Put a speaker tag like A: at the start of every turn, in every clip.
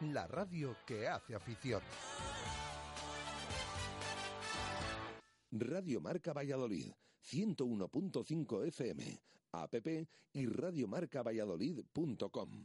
A: la radio que hace afición.
B: Radio Marca Valladolid, 101.5 FM, app y radiomarcavalladolid.com.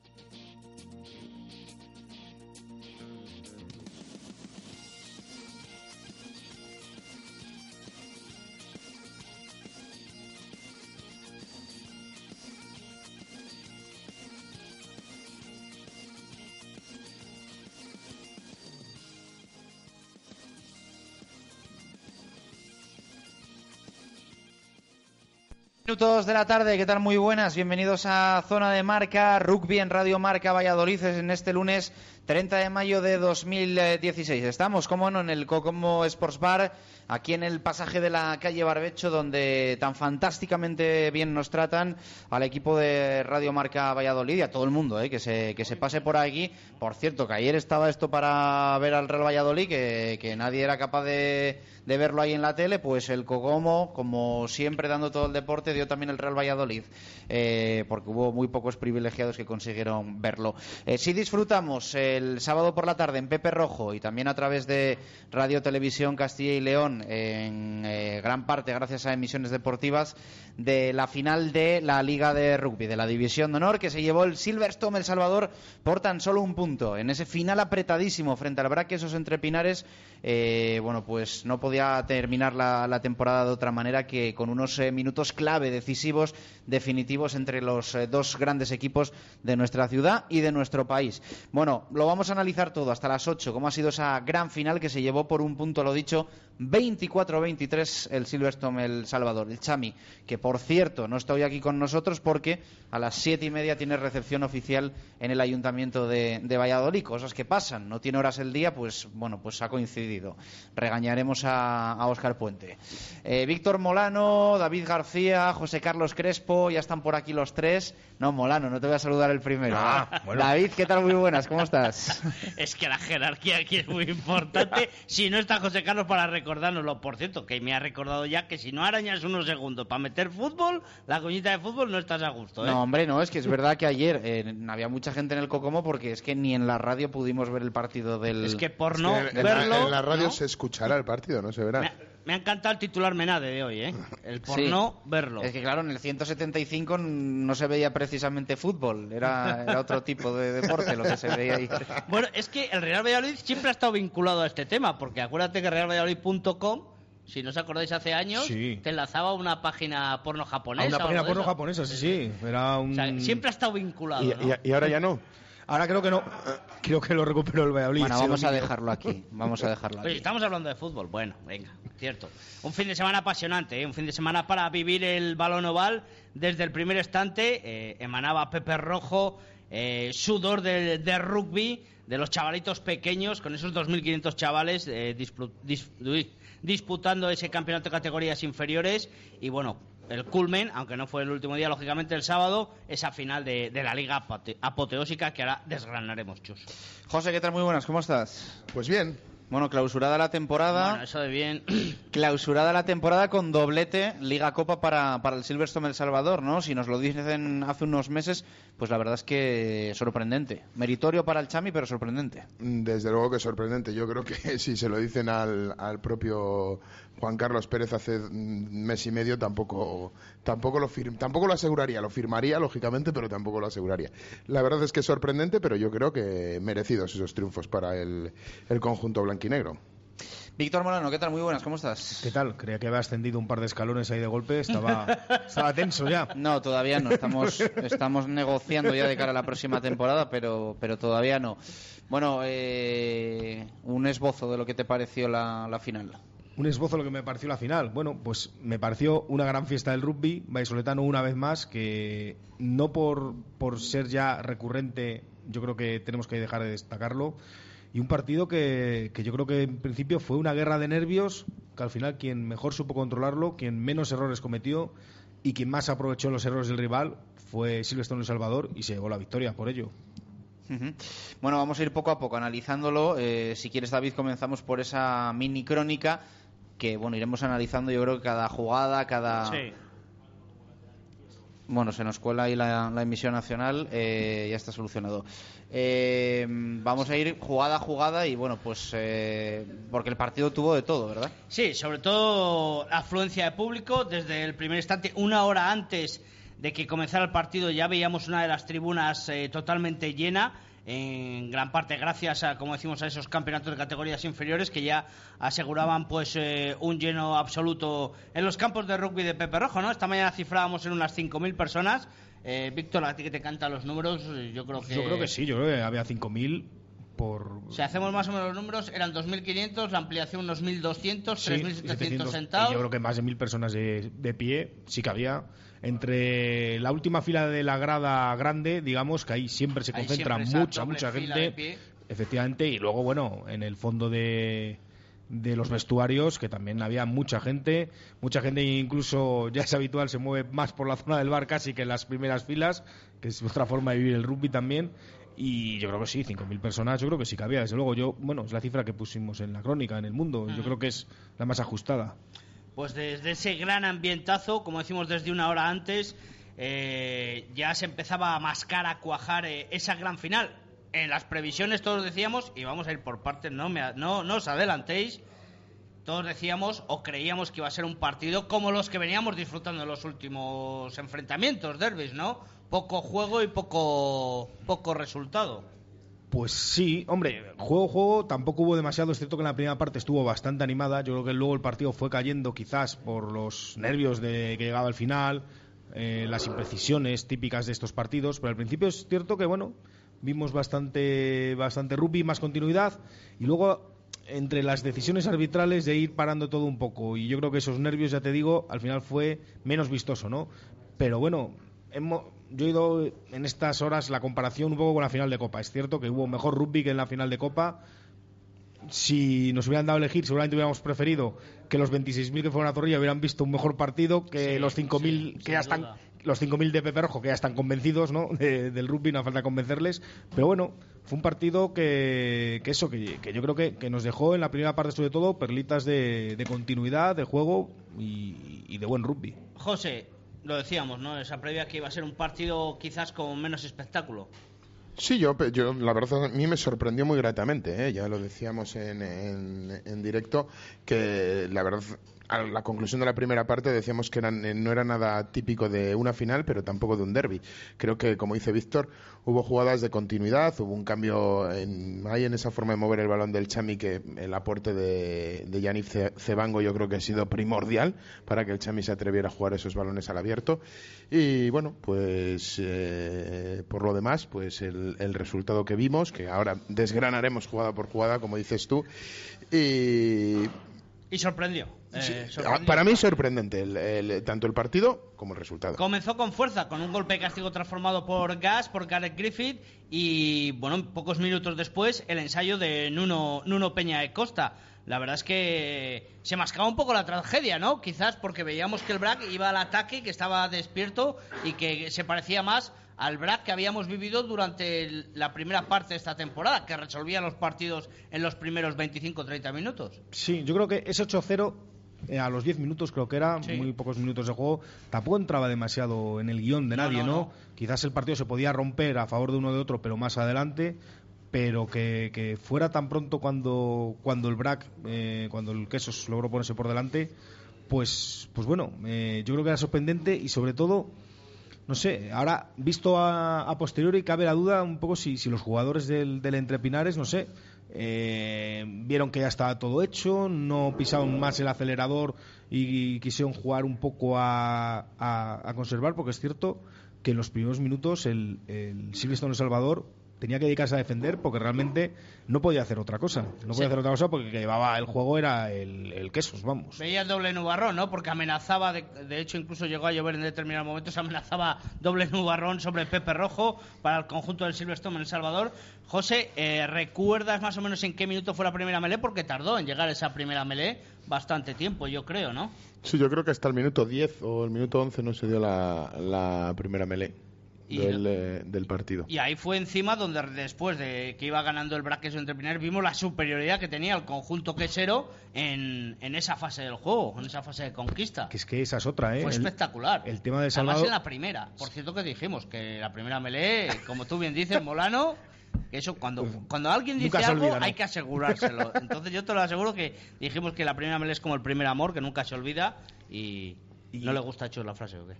C: Minutos de la tarde, ¿qué tal? Muy buenas, bienvenidos a Zona de Marca, Rugby en Radio Marca Valladolid en este lunes 30 de mayo de 2016. Estamos, como no, en el Cocomo Sports Bar, aquí en el pasaje de la calle Barbecho, donde tan fantásticamente bien nos tratan al equipo de Radio Marca Valladolid y a todo el mundo, ¿eh? que, se, que se pase por aquí. Por cierto, que ayer estaba esto para ver al Real Valladolid, que, que nadie era capaz de, de verlo ahí en la tele, pues el Cocomo, como siempre dando todo el deporte, dio también el Real Valladolid, eh, porque hubo muy pocos privilegiados que consiguieron verlo. Eh, si disfrutamos el sábado por la tarde en Pepe Rojo y también a través de Radio Televisión Castilla y León, en eh, gran parte gracias a emisiones deportivas, de la final de la Liga de Rugby, de la División de Honor, que se llevó el Silverstone El Salvador por tan solo un punto. En ese final apretadísimo frente al Braquesos entre Pinares, bueno, pues no podía terminar la, temporada de otra manera que con unos minutos clave decisivos, definitivos entre los eh, dos grandes equipos de nuestra ciudad y de nuestro país. Bueno, vamos a analizar todo hasta las 8, cómo ha sido esa gran final que se llevó por un punto, lo dicho, 24-23 el Silverstone El Salvador, el Chami, que por cierto no está hoy aquí con nosotros porque a las siete y media tiene recepción oficial en el Ayuntamiento de, de Valladolid, cosas que pasan, no tiene horas el día, pues bueno, pues ha coincidido. Regañaremos a, a Oscar Puente. Eh, Víctor Molano, David García, José Carlos Crespo, ya están por aquí los tres. No, Molano, no te voy a saludar el primero.
D: Ah, bueno.
C: David, ¿qué tal? Muy buenas, ¿cómo estás?
D: es que la jerarquía aquí es muy importante. si no está José Carlos para recordárnoslo, por cierto, que me ha recordado ya que si no arañas unos segundos para meter fútbol, la coñita de fútbol no estás a gusto. ¿eh?
C: No, hombre, no, es que es verdad que ayer eh, había mucha gente en el Cocomo porque es que ni en la radio pudimos ver el partido del.
D: Es que por no
E: Es que en,
D: verlo.
E: la, en la radio
D: ¿no?
E: se escuchará el partido, no se verá.
D: Me me ha encantado el titular Menade de hoy, ¿eh? El por
C: Sí.
D: no verlo.
C: Es que claro, en el 175 no se veía precisamente fútbol, era, era otro tipo de deporte lo que se veía ahí.
D: Bueno, es que el Real Valladolid siempre ha estado vinculado a este tema, porque acuérdate que realvalladolid.com, si no os acordáis hace años,
F: Sí.
D: te enlazaba a una página porno
F: A
D: japonesa.
F: una
D: o
F: página porno
D: eso.
F: japonesa, sí, sí. Era un...
D: O sea, siempre ha estado vinculado.
E: Y,
D: ¿no?
E: y- y ahora ya no.
F: Ahora creo que no. Creo que lo recuperó el Valladolid.
C: Bueno, vamos a dejarlo aquí, vamos a dejarlo
D: Oye,
C: aquí.
D: estamos hablando de fútbol. Bueno, venga, cierto. Un fin de semana apasionante, ¿eh? un fin de semana para vivir el balón oval. Desde el primer instante eh, emanaba Pepe Rojo, eh, sudor de, de rugby, de los chavalitos pequeños, con esos 2.500 chavales eh, dis- disputando ese campeonato de categorías inferiores. Y bueno, el culmen, aunque no fue el último día, lógicamente el sábado, esa final de, de la liga apote- apoteósica que ahora desgranaremos, Chus.
C: José, ¿qué tal? Muy buenas, ¿cómo estás?
E: Pues bien,
C: Bueno, clausurada la temporada.
D: Bueno, eso de bien.
C: Clausurada la temporada con doblete Liga Copa para, para el Silverstone El Salvador, ¿no? Si nos lo dicen hace unos meses, pues la verdad es que sorprendente. Meritorio para el Chami, pero sorprendente.
E: desde luego que sorprendente. Yo creo que si se lo dicen al, al propio Juan Carlos Pérez hace un mes y medio, tampoco, tampoco, lo fir- tampoco lo aseguraría. Lo firmaría, lógicamente, pero tampoco lo aseguraría. La verdad es que es sorprendente, pero yo creo que merecidos esos triunfos para el, el conjunto blanquinegro.
C: Víctor Molano, ¿qué tal? Muy buenas, ¿cómo estás?
F: ¿Qué tal? Creía que había ascendido un par de escalones ahí de golpe. Estaba, estaba tenso ya.
C: No, todavía no. Estamos, estamos negociando ya de cara a la próxima temporada, pero, pero todavía no. Bueno, eh, un esbozo de lo que te pareció la, la final.
F: Un esbozo de lo que me pareció la final. Bueno, pues me pareció una gran fiesta del rugby, vallisoletano una vez más, que no por, por ser ya recurrente yo creo que tenemos que dejar de destacarlo. Y un partido que, que yo creo que en principio fue una guerra de nervios, que al final quien mejor supo controlarlo, quien menos errores cometió y quien más aprovechó los errores del rival fue Silvestre Salvador y se llevó la victoria por ello.
C: Bueno, vamos a ir poco a poco analizándolo. Eh, si quieres, David, comenzamos por esa mini crónica que, bueno, iremos analizando yo creo que cada jugada, cada...
D: Sí.
C: Bueno, se nos cuela ahí la, la emisión nacional, eh, ya está solucionado. Eh, vamos a ir jugada a jugada y bueno, pues eh, porque el partido tuvo de todo, ¿verdad?
D: Sí, sobre todo afluencia de público. Desde el primer instante, una hora antes de que comenzara el partido, ya veíamos una de las tribunas eh, totalmente llena. En gran parte gracias a, como decimos, a esos campeonatos de categorías inferiores que ya aseguraban pues eh, un lleno absoluto en los campos de rugby de Pepe Rojo, ¿no? Esta mañana cifrábamos en unas 5.000 personas. Eh, Víctor, a ti que te cantan los números, yo creo que...
F: Yo creo que sí, yo creo que había 5.000 por...
D: Si hacemos más o menos los números, eran 2.500, la ampliación unos 1.200,
F: Sí,
D: 3.700
F: 700,
D: sentados.
F: Yo creo que más de mil personas de, de pie sí que había. Entre la última fila de la grada grande, digamos que ahí siempre se concentra
D: siempre
F: mucha, mucha gente. Efectivamente, y luego, bueno, en el fondo de, de los vestuarios, que también había mucha gente. Mucha gente, incluso ya es habitual, se mueve más por la zona del bar casi que en las primeras filas, que es otra forma de vivir el rugby también. Y yo creo que sí, 5.000 personas, yo creo que sí que había. Desde luego, yo, bueno, es la cifra que pusimos en la crónica, en el mundo. Yo creo que es la más ajustada.
D: Pues desde ese gran ambientazo, como decimos desde una hora antes, eh, ya se empezaba a mascar, a cuajar eh, esa gran final. En las previsiones todos decíamos, y vamos a ir por partes, no, me, no, no os adelantéis, todos decíamos o creíamos que iba a ser un partido como los que veníamos disfrutando en los últimos enfrentamientos, derbis, ¿no? Poco juego y poco, poco resultado.
F: Pues sí, hombre, juego, juego, tampoco hubo demasiado, es cierto que en la primera parte estuvo bastante animada, yo creo que luego el partido fue cayendo quizás por los nervios de que llegaba al final, eh, las imprecisiones típicas de estos partidos, pero al principio es cierto que, bueno, vimos bastante, bastante rugby, más continuidad, y luego entre las decisiones arbitrales de ir parando todo un poco, y yo creo que esos nervios, ya te digo, al final fue menos vistoso, ¿no? Pero bueno, hemos, yo he ido en estas horas la comparación un poco con la final de Copa. Es cierto que hubo mejor rugby que en la final de Copa. Si nos hubieran dado a elegir, seguramente hubiéramos preferido que los 26.000 que fueron a Zorrilla hubieran visto un mejor partido que
D: Sí,
F: los 5.000
D: sí,
F: que ya están
D: duda.
F: Los 5.000 de Pepe Rojo que ya están convencidos ¿no? de- del rugby, no hace falta convencerles. Pero bueno, fue un partido que, que eso, que, que yo creo que, que nos dejó en la primera parte sobre todo perlitas de, de continuidad, de juego y, y de buen rugby.
D: José, lo decíamos, ¿no? Esa previa que iba a ser un partido quizás con menos espectáculo.
E: Sí, yo, yo la verdad a mí me sorprendió muy gratamente, ¿eh? ya lo decíamos en, en- en directo, que la verdad a la conclusión de la primera parte decíamos que eran- eh, no era nada típico de una final, pero tampoco de un derby. Creo que, como dice Víctor, hubo jugadas de continuidad, hubo un cambio en, ahí en esa forma de mover el balón del Chami que el aporte de, de Ce- Cebango yo creo que ha sido primordial para que el Chami se atreviera a jugar esos balones al abierto. Y bueno, pues eh, por lo demás, pues el, el resultado que vimos, que ahora desgranaremos jugada por jugada, como dices tú, y
D: Y sorprendió. Eh,
E: Sí, para mí sorprendente el- el- tanto el partido como el resultado.
D: Comenzó con fuerza, con un golpe de castigo transformado por Gas, por Gareth Griffith, y bueno, pocos minutos después el ensayo de Nuno, Nuno Peña de Costa. La verdad es que se mascaba un poco la tragedia, ¿no? Quizás porque veíamos que el BRAC iba al ataque, que estaba despierto y que se parecía más al BRAC que habíamos vivido durante la primera parte de esta temporada, que resolvía los partidos en los primeros 25-30 minutos.
F: Sí, yo creo que ese 8-0 eh, a los 10 minutos creo que era,
D: Sí.
F: muy pocos minutos de juego, tampoco entraba demasiado en el guion de nadie,
D: no,
F: ¿no?
D: no.
F: Quizás el partido se podía romper a favor de uno o de otro, pero más adelante, pero que, que fuera tan pronto cuando, cuando el BRAC, eh, cuando el Quesos logró ponerse por delante, pues, pues bueno, eh, yo creo que era sorprendente y sobre todo, no sé, ahora visto a, a posteriori cabe la duda un poco si, si los jugadores del, del Entre Pinares, no sé, eh, vieron que ya estaba todo hecho, no pisaron más el acelerador y, quisieron jugar un poco a, a- conservar, porque es cierto que en los primeros minutos el, el Silverstone El Salvador tenía que dedicarse a defender porque realmente no podía hacer otra cosa. No podía
D: Sí.
F: hacer otra cosa porque el que llevaba el juego era el, el Quesos, vamos.
D: Veía doble nubarrón, ¿no? Porque amenazaba, de, de hecho incluso llegó a llover en determinados momentos, amenazaba doble nubarrón sobre Pepe Rojo para el conjunto del Silverstone en El Salvador. José, eh, ¿recuerdas más o menos en qué minuto fue la primera melee? Porque tardó en llegar esa primera melee bastante tiempo, yo creo, ¿no?
E: Sí, yo creo que hasta el minuto 10 o el minuto 11 no se dio la, la primera melee
D: Y-
E: del, eh, del partido.
D: Y ahí fue encima donde después de que iba ganando el braqueso entre Pinares vimos la superioridad que tenía el conjunto quesero en, en esa fase del juego, en esa fase de conquista.
F: Que es que esa es otra, ¿eh?
D: Fue
F: El-
D: espectacular.
F: el tema de
D: Además
F: Salvador-
D: en la primera. Por cierto que dijimos que la primera melee, como tú bien dices, Molano, que eso cuando, cuando alguien dice algo
F: olvida, ¿no?
D: hay que asegurárselo. Entonces yo te lo aseguro que dijimos que la primera melee es como el primer amor, que nunca se olvida y, no le gusta hecho la frase o qué.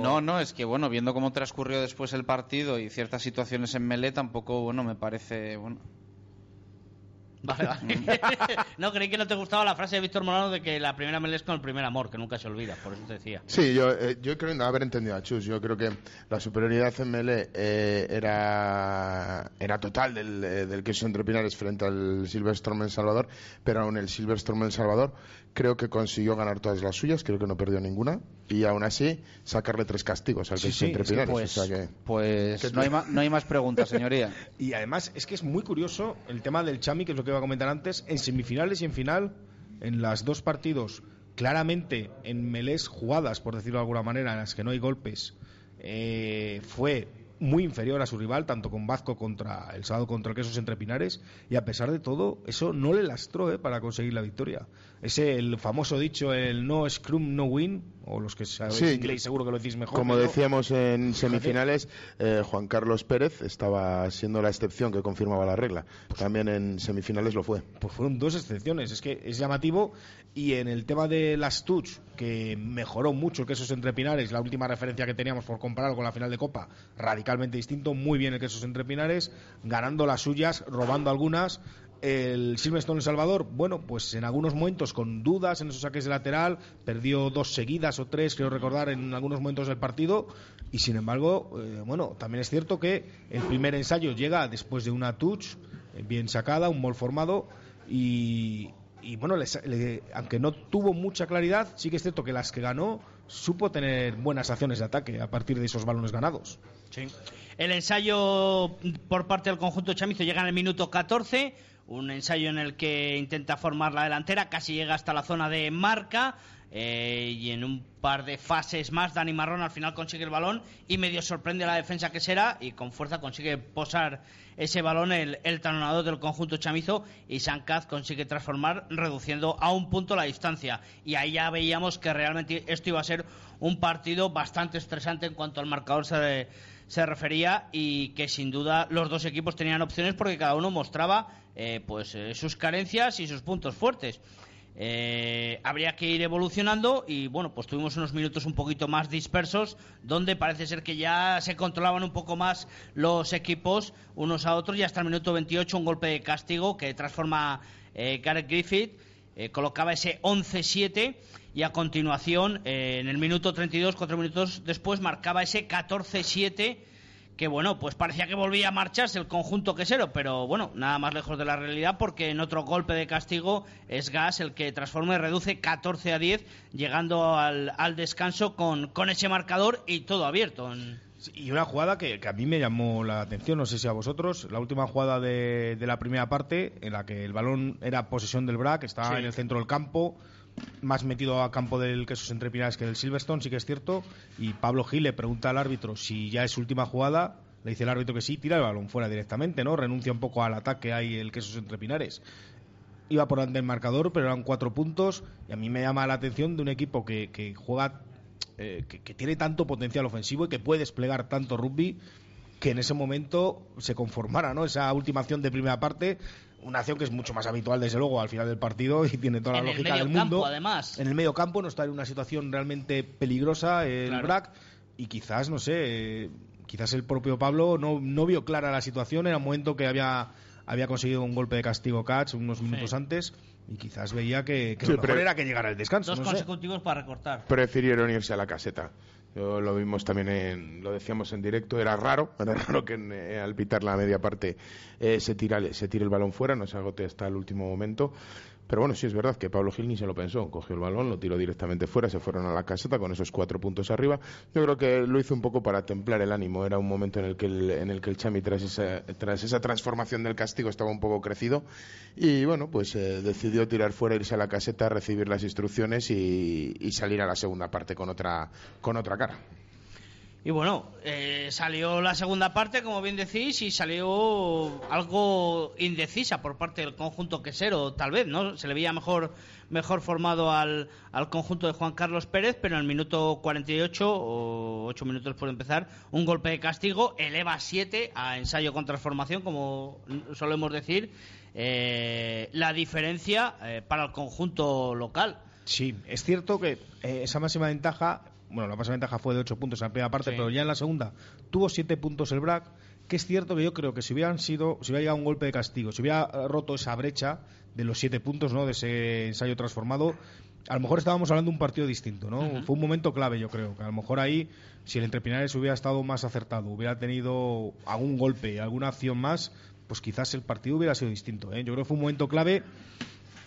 C: No, no, es que bueno, viendo cómo transcurrió después el partido y ciertas situaciones en Melé, tampoco, bueno, me parece, bueno,
D: Vale, vale. no, creí que no te gustaba la frase de Víctor Molano de que la primera melee es con el primer amor, que nunca se olvida, por eso te decía.
E: Sí, yo, eh, yo creo no haber entendido a Chus. Yo creo que la superioridad en melee eh, era, era total del, eh, del queso entre Pinares frente al Silverstorm en Salvador, pero aún el Silverstorm en Salvador creo que consiguió ganar todas las suyas, creo que no perdió ninguna, y aún así sacarle tres castigos al
F: Sí,
E: queso
F: sí,
E: entre
F: es que
E: Pinares.
C: pues,
E: o sea que...
C: pues
E: ¿Qué
C: no, hay no hay más preguntas, señoría.
F: Y además es que es muy curioso el tema del Chami, que es lo que a comentar antes, en semifinales y en final, en las dos partidos, claramente en melés jugadas, por decirlo de alguna manera, en las que no hay golpes, eh, fue muy inferior a su rival, tanto con Vazco contra el sábado contra el Quesos entre Pinares, y a pesar de todo, eso no le lastró eh, para conseguir la victoria. Ese, el famoso dicho, el no scrum, no win, o los que sabéis
E: Sí,
F: inglés seguro que lo decís mejor.
E: Como
F: pero-
E: decíamos en semifinales, eh, Juan Carlos Pérez estaba siendo la excepción que confirmaba la regla. También en semifinales lo fue.
F: Pues fueron dos excepciones, es que es llamativo. Y en el tema de las touch, que mejoró mucho el Quesos entre Pinares, la última referencia que teníamos por compararlo con la final de Copa, radicalmente distinto, muy bien el Quesos entre Pinares, ganando las suyas, robando algunas. El Silverstone en Salvador, bueno, pues en algunos momentos con dudas en esos saques de lateral, perdió dos seguidas o tres, creo recordar, en algunos momentos del partido. Y sin embargo, eh, bueno, también es cierto que el primer ensayo llega después de una touch eh, bien sacada, un mol formado. Y, bueno, aunque no tuvo mucha claridad, sí que es cierto que las que ganó supo tener buenas acciones de ataque a partir de esos balones ganados.
D: El ensayo por parte del conjunto chamizo llega en el minuto 14, un ensayo en el que intenta formar la delantera, casi llega hasta la zona de marca. eh, y en un par de fases más, Dani Marrón al final consigue el balón y medio sorprende a la defensa que será y con fuerza consigue posar ese balón el, el talonador del conjunto chamizo y Sancaz consigue transformar reduciendo a un punto la distancia y ahí ya veíamos que realmente esto iba a ser un partido bastante estresante en cuanto al marcador se, se refería y que sin duda los dos equipos tenían opciones porque cada uno mostraba eh, pues eh, sus carencias y sus puntos fuertes. Eh, habría que ir evolucionando y bueno, pues tuvimos unos minutos un poquito más dispersos donde parece ser que ya se controlaban un poco más los equipos unos a otros y hasta el minuto 28 un golpe de castigo que transforma eh, Gareth Griffith, eh, colocaba ese 11-7 y a continuación eh, en el minuto 32, cuatro minutos después, marcaba ese 14-7 que bueno, pues parecía que volvía a marcharse el conjunto quesero, pero bueno, nada más lejos de la realidad porque en otro golpe de castigo es Gas el que transforma y reduce 14 a 10, llegando al, al descanso con, con ese marcador y todo abierto. En-
F: Y una jugada que, que a mí me llamó la atención, no sé si a vosotros, la última jugada de, de la primera parte, en la que el balón era posesión del BRAC, estaba
D: Sí.
F: en el centro del campo, más metido a campo del Quesos Entre Pinares que del Silverstone, sí que es cierto, y Pablo Gil le pregunta al árbitro si ya es su última jugada, le dice el árbitro que sí, tira el balón fuera directamente, ¿no? Renuncia un poco al ataque ahí el Quesos Entre Pinares. Iba por delante del marcador, pero eran cuatro puntos, y a mí me llama la atención de un equipo que, que juega eh, que, que tiene tanto potencial ofensivo y que puede desplegar tanto rugby que en ese momento se conformara ¿no? esa última acción de primera parte una acción que es mucho más habitual desde luego al final del partido y tiene toda la
D: En el
F: lógica
D: medio
F: del
D: campo,
F: mundo
D: además.
F: en el medio campo no está en una situación realmente peligrosa el
D: Claro.
F: BRAC y quizás no sé eh, quizás el propio Pablo no, no vio clara la situación era un momento que había había conseguido un golpe de castigo catch unos minutos antes y quizás veía que, que
E: Sí,
F: lo mejor
E: pero-
F: era que llegara el descanso
D: Dos
F: no sé.
D: consecutivos para recortar.
E: Prefirieron irse a la caseta. Yo lo vimos también, en, lo decíamos en directo, era raro, era raro que eh, al pitar la media parte eh, se, tira, se tire el balón fuera, no se agote hasta el último momento. Pero bueno, sí es verdad que Pablo Gil ni se lo pensó. Cogió el balón, lo tiró directamente fuera, se fueron a la caseta con esos cuatro puntos arriba. Yo creo que lo hizo un poco para templar el ánimo. Era un momento en el que el, en el, que el Chami, tras esa, tras esa transformación del castigo, estaba un poco crecido. Y bueno, pues eh, decidió tirar fuera, irse a la caseta, recibir las instrucciones y, y salir a la segunda parte con otra, con otra cara.
D: Y bueno, eh, salió la segunda parte, como bien decís, y salió algo indecisa por parte del conjunto quesero, tal vez, ¿no? Se le veía mejor, mejor formado al, al conjunto de Juan Carlos Pérez, pero en el minuto 48, o 8 minutos por empezar, un golpe de castigo eleva 7 a ensayo con transformación, como solemos decir, eh, la diferencia eh, para el conjunto local.
F: Sí, es cierto que eh, esa máxima ventaja bueno, la ventaja fue de 8 puntos en la primera parte, pero ya en la segunda tuvo 7 puntos el BRAC, que es cierto que yo creo que si hubieran sido, si hubiera llegado un golpe de castigo, si hubiera roto esa brecha de los 7 puntos, ¿no? De ese ensayo transformado, a lo mejor estábamos hablando de un partido distinto, ¿no? Fue un momento clave, yo creo, que a lo mejor ahí, si el Entrepinares hubiera estado más acertado, hubiera tenido algún golpe, alguna acción más, pues quizás el partido hubiera sido distinto, ¿eh? Yo creo que fue un momento clave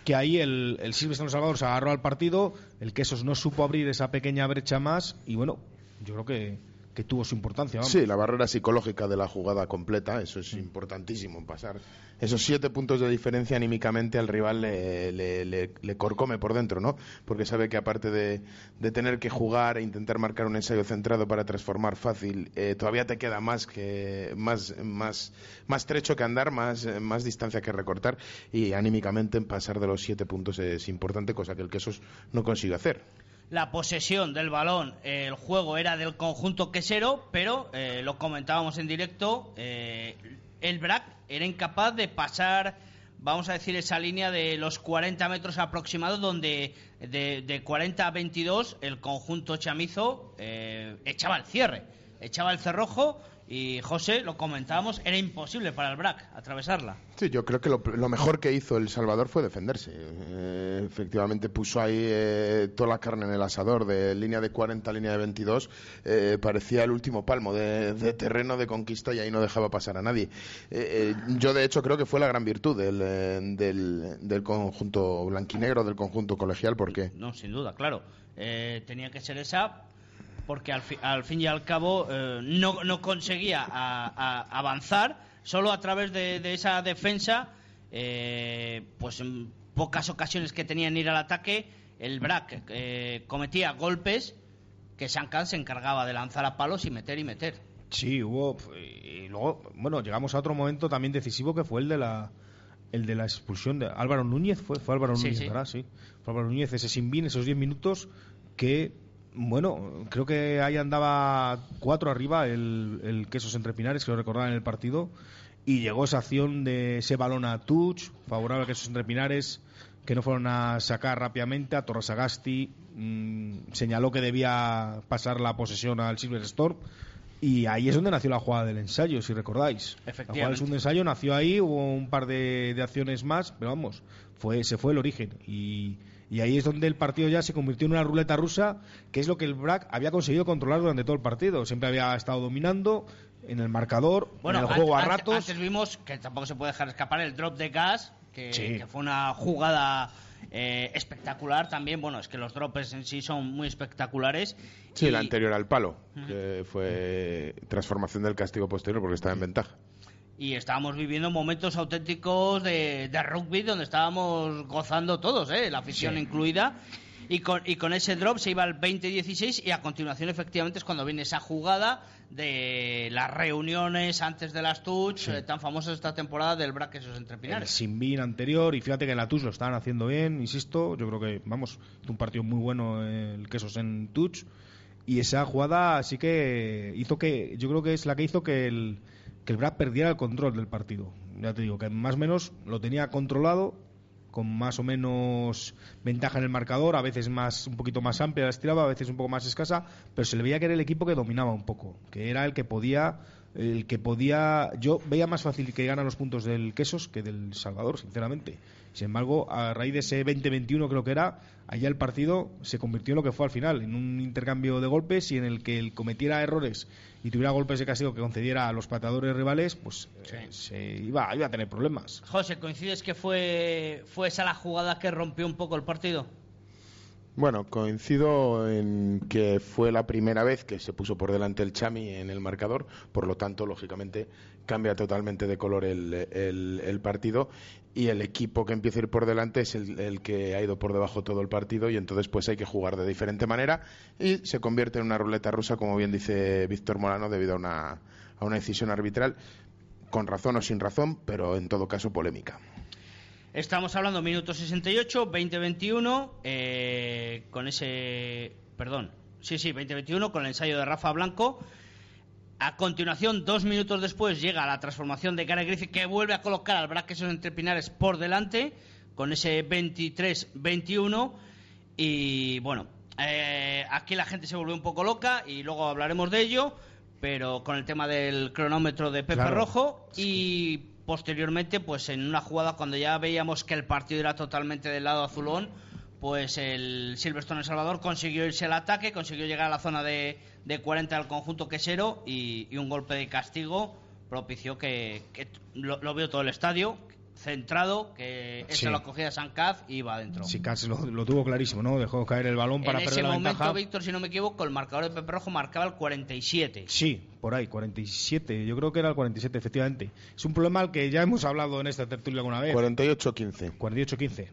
F: que ahí el, el Silvestre Salvador se agarró al partido, el Quesos no supo abrir esa pequeña brecha más y bueno, yo creo que, que tuvo su importancia.
E: Sí, la barrera psicológica de la jugada completa, eso es importantísimo, pasar esos siete puntos de diferencia anímicamente al rival le, le, le, corcome por dentro, ¿no? Porque sabe que aparte de, de, tener que jugar e intentar marcar un ensayo centrado para transformar fácil, eh, todavía te queda más que más más más trecho que andar, más más distancia que recortar y anímicamente pasar de los siete puntos es importante, cosa que el Quesos no consigue hacer
D: la posesión del balón, el juego era del conjunto quesero, pero eh, lo comentábamos en directo, eh, el BRAC era incapaz de pasar, vamos a decir, esa línea de los 40 metros aproximados, donde de, de 40 a 22 el conjunto chamizo eh, echaba el cierre, echaba el cerrojo y José, lo comentábamos, era imposible para el BRAC atravesarla.
E: Sí, yo creo que lo, lo mejor que hizo El Salvador fue defenderse. Eh, efectivamente puso ahí eh, toda la carne en el asador, de línea de 40 a línea de 22. Eh, parecía el último palmo de, de, terreno de conquista y ahí no dejaba pasar a nadie. Yo, de hecho, creo que fue la gran virtud del, del, del conjunto blanquinegro, del conjunto colegial, porque...
D: No, sin duda, claro. tenía que ser esa porque al, fi, al fin y al cabo eh, no, no, conseguía a, a avanzar solo a través de, de esa defensa eh, pues en pocas ocasiones que tenían ir al ataque el BRAC eh, cometía golpes que Sankan se encargaba de lanzar a palos y meter y meter
F: sí hubo y luego bueno llegamos a otro momento también decisivo que fue el de la el de la expulsión de Álvaro Núñez fue fue Álvaro
D: Sí,
F: Núñez
D: sí.
F: verdad sí fue Álvaro Núñez ese sin bin esos 10 minutos que bueno, creo que ahí andaba cuatro arriba el, el Quesos Entre Pinares, que lo recordaban en el partido, y llegó esa acción de ese balón a touch, favorable a Quesos Entre Pinares, que no fueron a sacar rápidamente, a Torresagasti mmm, señaló que debía pasar la posesión al Silver Storm, y ahí es donde nació la jugada del ensayo, si recordáis. La jugada del ensayo nació ahí, hubo un par de, de acciones más, pero vamos, fue, se fue el origen, y... Y ahí es donde el partido ya se convirtió en una ruleta rusa, que es lo que el BRAC había conseguido controlar durante todo el partido. Siempre había estado dominando en el marcador,
D: bueno,
F: en el juego
D: antes,
F: a ratos.
D: Antes vimos que tampoco se puede dejar escapar el drop de gas, que, sí. que fue una jugada eh, espectacular también. Bueno, es que los drops en sí son muy espectaculares.
E: Sí, y... la anterior al palo, uh -huh. que fue transformación del castigo posterior porque estaba en ventaja
D: y estábamos viviendo momentos auténticos de, de rugby donde estábamos gozando todos, ¿eh? la afición sí. incluida. Y con, y con ese drop se iba al 20-16 y a continuación efectivamente es cuando viene esa jugada de las reuniones antes de las touch sí. eh, tan famosas esta temporada del Braquesos entre Pinares.
F: El Sinbin anterior y fíjate que en la touch lo estaban haciendo bien, insisto, yo creo que vamos, un partido muy bueno el Quesos en touch y esa jugada sí que hizo que yo creo que es la que hizo que el que el BRAC perdiera el control del partido. Ya te digo, que más o menos lo tenía controlado, con más o menos ventaja en el marcador, a veces más un poquito más amplia la estiraba, a veces un poco más escasa, pero se le veía que era el equipo que dominaba un poco, que era el que podía el que podía. Yo veía más fácil que gana los puntos del Quesos que del Salvador, sinceramente. Sin embargo, a raíz de ese 20-21, creo que era, allá el partido se convirtió en lo que fue al final, en un intercambio de golpes y en el que cometiera errores y tuviera golpes de castigo que concediera a los pateadores rivales, pues eh, se iba, iba a tener problemas.
D: José, ¿coincides que fue, fue esa la jugada que rompió un poco el partido?
E: Bueno, coincido en que fue la primera vez que se puso por delante el Chami en el marcador, por lo tanto, lógicamente, cambia totalmente de color el, partido y el equipo que empieza a ir por delante es el, el, que ha ido por debajo todo el partido y entonces pues hay que jugar de diferente manera y se convierte en una ruleta rusa, como bien dice Víctor Molano, debido a una, a una decisión arbitral, con razón o sin razón, pero en todo caso polémica.
D: Estamos hablando minuto 68, 2021, eh, con ese. Perdón. Sí, sí, 2021, con el ensayo de Rafa Blanco. A continuación, dos minutos después, llega la transformación de Gary Griffith, que vuelve a colocar al Braquesos entre Pinares por delante, con ese 23-21. Y bueno, eh, aquí la gente se volvió un poco loca y luego hablaremos de ello, pero con el tema del cronómetro de Pepe Rojo. Y posteriormente, pues en una jugada cuando ya veíamos que el partido era totalmente del lado azulón, pues el Silverstone El Salvador consiguió irse al ataque, consiguió llegar a la zona de, de 40 del conjunto quesero y, y, un golpe de castigo propició que, que lo, lo, vio todo el estadio, centrado, que esa sí. lo cogía Sancaz y iba adentro.
F: Sí, casi lo, lo, tuvo clarísimo, ¿no? Dejó caer el balón para
D: en
F: perder
D: ese
F: la
D: momento,
F: ventaja.
D: Víctor, si no me equivoco, el marcador de Pepe Rojo marcaba el 47.
F: Sí, por ahí, 47. Yo creo que era el 47, efectivamente. Es un problema al que ya hemos hablado en esta tertulia alguna vez.
E: 48-15.
F: 48-15.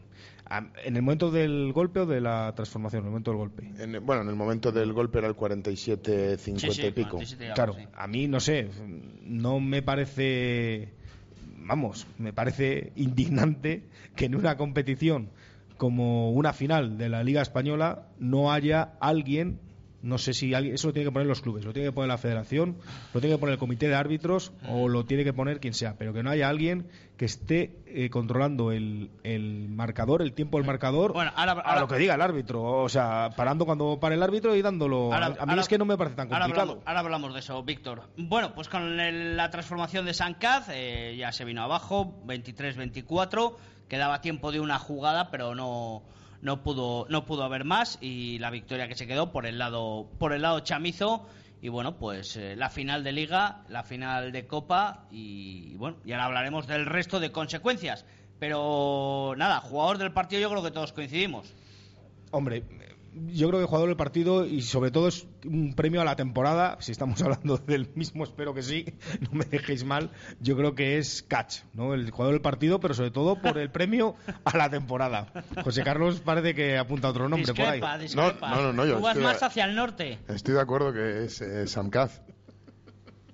F: ¿En el momento del golpe o de la transformación? En el momento del golpe.
E: En, bueno, en el momento del golpe era el 47-50
D: Sí, sí,
E: y pico.
D: 47
F: Claro,
D: sí.
F: a mí no sé, no me parece, vamos, me parece indignante que en una competición como una final de la Liga Española no haya alguien, no sé si alguien, eso lo tiene que poner los clubes, lo tiene que poner la federación, lo tiene que poner el comité de árbitros o lo tiene que poner quien sea, pero que no haya alguien que esté eh, controlando el, el marcador, el tiempo del marcador,
D: Bueno, ahora-
F: a lo que diga el árbitro, o sea, parando cuando para el árbitro y dándolo.
D: Ahora-
F: a mí es que no me parece tan complicado.
D: hablamos, ahora hablamos de eso, Víctor. Bueno, pues con el- la transformación de Sancaz eh, ya se vino abajo, 23-24. Quedaba tiempo de una jugada, pero no, no, pudo, no pudo haber más. Y la victoria que se quedó por el lado, por el lado chamizo. Y bueno, pues eh, la final de Liga, la final de Copa. Y bueno, y ahora hablaremos del resto de consecuencias. Pero nada, jugador del partido, yo creo que todos coincidimos.
F: Hombre, yo creo que el jugador del partido y sobre todo es un premio a la temporada, si estamos hablando del mismo, espero que sí, no me dejéis mal, yo creo que es Catch, ¿no? El jugador del partido, pero sobre todo por el premio a la temporada. José Carlos parece que apunta otro nombre por ahí.
D: discrepa.
E: No, no, no, yo
D: Tú vas
E: estoy
D: más
E: a-
D: hacia el norte,
E: Estoy de acuerdo que es eh, Sam Kaz.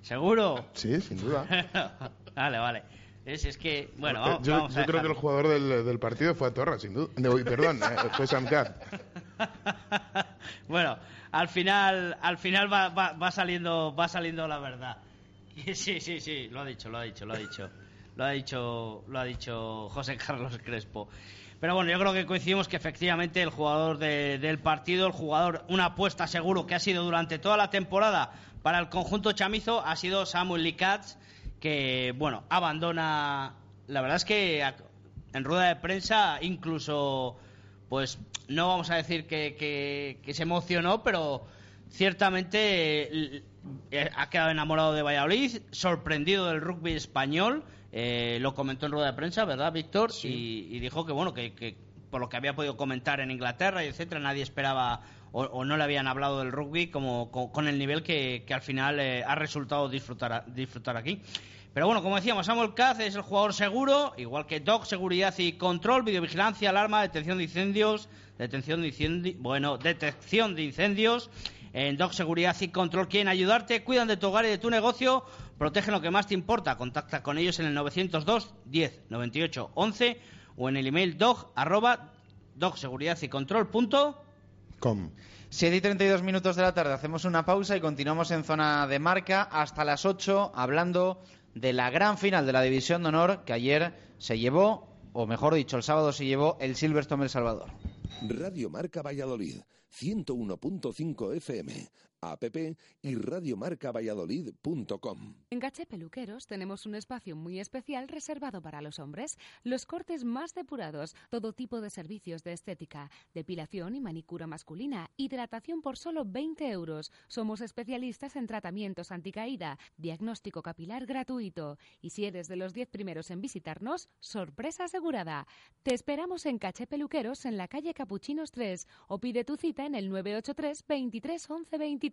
D: seguro.
E: Sí, sin duda.
D: vale, vale. Es, es que, bueno, vamos,
E: yo
D: vamos a
E: yo creo que el jugador del, del partido fue a Torra, sin duda. De- perdón, eh, fue Sam Kaz.
D: bueno, al final, al final va, saliendo, va saliendo la verdad. Sí, sí, sí, lo ha dicho, lo ha dicho, lo ha dicho, lo ha dicho, lo ha dicho José Carlos Crespo. Pero bueno, yo creo que coincidimos que efectivamente el jugador de- del partido, el jugador, una apuesta seguro que ha sido durante toda la temporada para el conjunto chamizo ha sido Samuel Likatz, que bueno, abandona. La verdad es que en rueda de prensa incluso pues no vamos a decir que, que- que se emocionó, pero ciertamente eh, ha quedado enamorado de Valladolid, sorprendido del rugby español, eh, lo comentó en rueda de prensa, ¿verdad, Víctor? Y, y dijo que, bueno, que, que por lo que había podido comentar en Inglaterra y etcétera, nadie esperaba o, o no le habían hablado del rugby como, con, con el nivel que, que al final eh, ha resultado disfrutar, disfrutar aquí. Pero bueno, como decíamos, Samuel Caz es el jugador seguro, igual que Doc, seguridad y control, videovigilancia, alarma, detención de incendios, detención de incendios, bueno, detección de incendios. En Doc Seguridad y Control quieren ayudarte, cuidan de tu hogar y de tu negocio, protegen lo que más te importa. Contacta con ellos en el 902 10 98 11 o en el email dog arroba dogseguridad y control punto.
E: Com.
C: 7 y 32 minutos de la tarde, hacemos una pausa y continuamos en zona de marca hasta las 8 hablando de la gran final de la División de Honor que ayer se llevó, o mejor dicho, el sábado se llevó el Silverstone El Salvador.
B: Radio Marca Valladolid, 101.5 FM, app y radiomarcavalladolid.com.
G: En Gaché Peluqueros tenemos un espacio muy especial reservado para los hombres. Los cortes más depurados, todo tipo de servicios de estética, depilación y manicura masculina, hidratación por solo 20 euros. Somos especialistas en tratamientos anticaída, diagnóstico capilar gratuito. Y si eres de los 10 primeros en visitarnos, sorpresa asegurada. Te esperamos en Caché Peluqueros en la calle Capuchinos 3 o pide tu cita en el 983 23 11 23.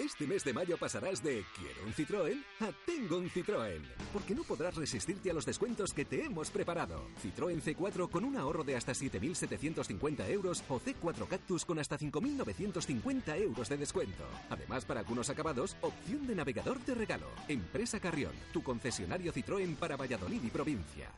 H: Este mes de mayo pasarás de ¿Quiero un Citroën? a Tengo un Citroën. Porque no podrás resistirte a los descuentos que te hemos preparado. Citroën C4 con un ahorro de hasta 7.750 euros o C4 Cactus con hasta 5.950 euros de descuento. Además, para algunos acabados, opción de navegador de regalo. Empresa Carrión, tu concesionario Citroën para Valladolid y provincia.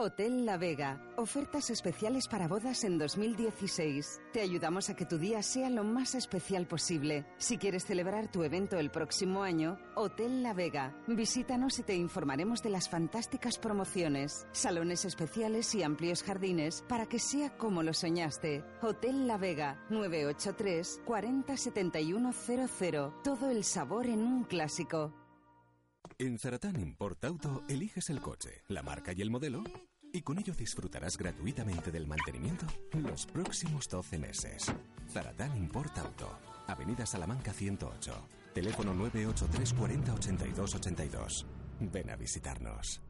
I: Hotel La Vega. Ofertas especiales para bodas en 2016. Te ayudamos a que tu día sea lo más especial posible. Si quieres celebrar tu evento el próximo año, Hotel La Vega. Visítanos y te informaremos de las fantásticas promociones, salones especiales y amplios jardines para que sea como lo soñaste. Hotel La Vega 983 40 71 00. Todo el sabor en un clásico.
H: En Zaratán Import Auto eliges el coche, la marca y el modelo y con ello disfrutarás gratuitamente del mantenimiento los próximos 12 meses. Zaratán Import Auto, Avenida Salamanca 108, teléfono 983 40 82 82. Ven a visitarnos.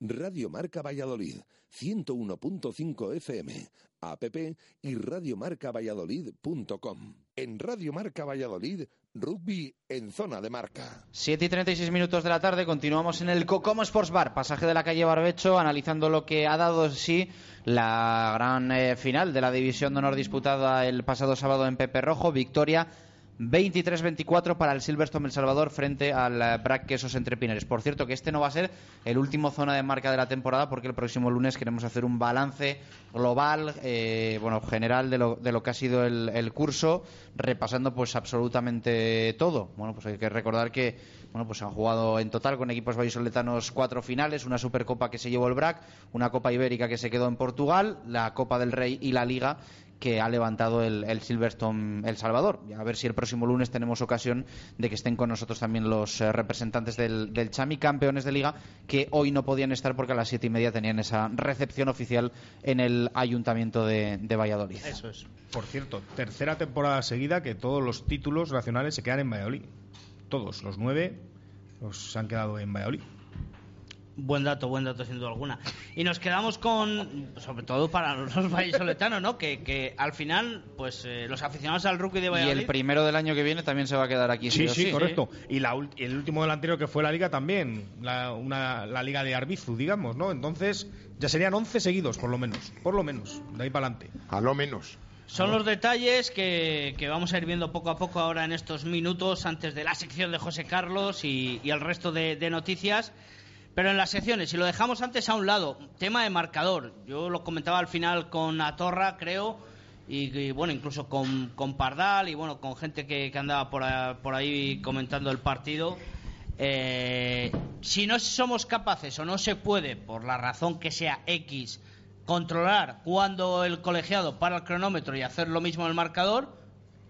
B: Radio Marca Valladolid, 101.5 FM, app y radiomarcavalladolid.com. En Radio Marca Valladolid, rugby en zona de marca.
C: 7 y 36 minutos de la tarde, continuamos en el Cocomo Sports Bar, pasaje de la calle Barbecho, analizando lo que ha dado sí la gran eh, final de la División de Honor disputada el pasado sábado en Pepe Rojo, victoria 23-24 para el Silverstone El Salvador frente al eh, Brac Quesos Entre Pinares. Por cierto, que este no va a ser el último zona de marca de la temporada porque el próximo lunes queremos hacer un balance global, eh, bueno, general de lo, de lo que ha sido el, el, curso, repasando pues absolutamente todo. Bueno, pues hay que recordar que bueno, pues han jugado en total con equipos vallisoletanos cuatro finales, una Supercopa que se llevó el Brac, una Copa Ibérica que se quedó en Portugal, la Copa del Rey y la Liga que ha levantado el, Silverstone El Salvador. A ver si el próximo lunes tenemos ocasión de que estén con nosotros también los eh, representantes del, del, Chami, campeones de liga, que hoy no podían estar porque a las siete y media tenían esa recepción oficial en el Ayuntamiento de, de Valladolid.
F: Eso es. Por cierto, tercera temporada seguida que todos los títulos nacionales se quedan en Valladolid. Todos, los nueve, los han quedado en Valladolid.
D: Buen dato, buen dato, sin duda alguna. Y nos quedamos con, sobre todo para los vallisoletanos, ¿no? Que, que al final, pues eh, los aficionados al rugby de Valladolid...
C: Y el primero del año que viene también se va a quedar aquí.
F: Sí,
C: sí,
F: sí, correcto. Y, la, y el último delantero que fue la liga también, la, una, la liga de Arbizu, digamos, ¿no? Entonces ya serían 11 seguidos, por lo menos. Por lo menos, de ahí para adelante.
E: A lo menos.
D: Son los detalles que, que, vamos a ir viendo poco a poco ahora en estos minutos antes de la sección de José Carlos y, y el resto de, de noticias. Pero en las secciones, si lo dejamos antes a un lado, tema de marcador. Yo lo comentaba al final con Atorra, creo y, bueno, incluso con, Pardal y bueno, con gente que, andaba por, por ahí comentando el partido. Eh, si no somos capaces o no se puede, por la razón que sea X, controlar cuando el colegiado para el cronómetro y hacer lo mismo en el marcador,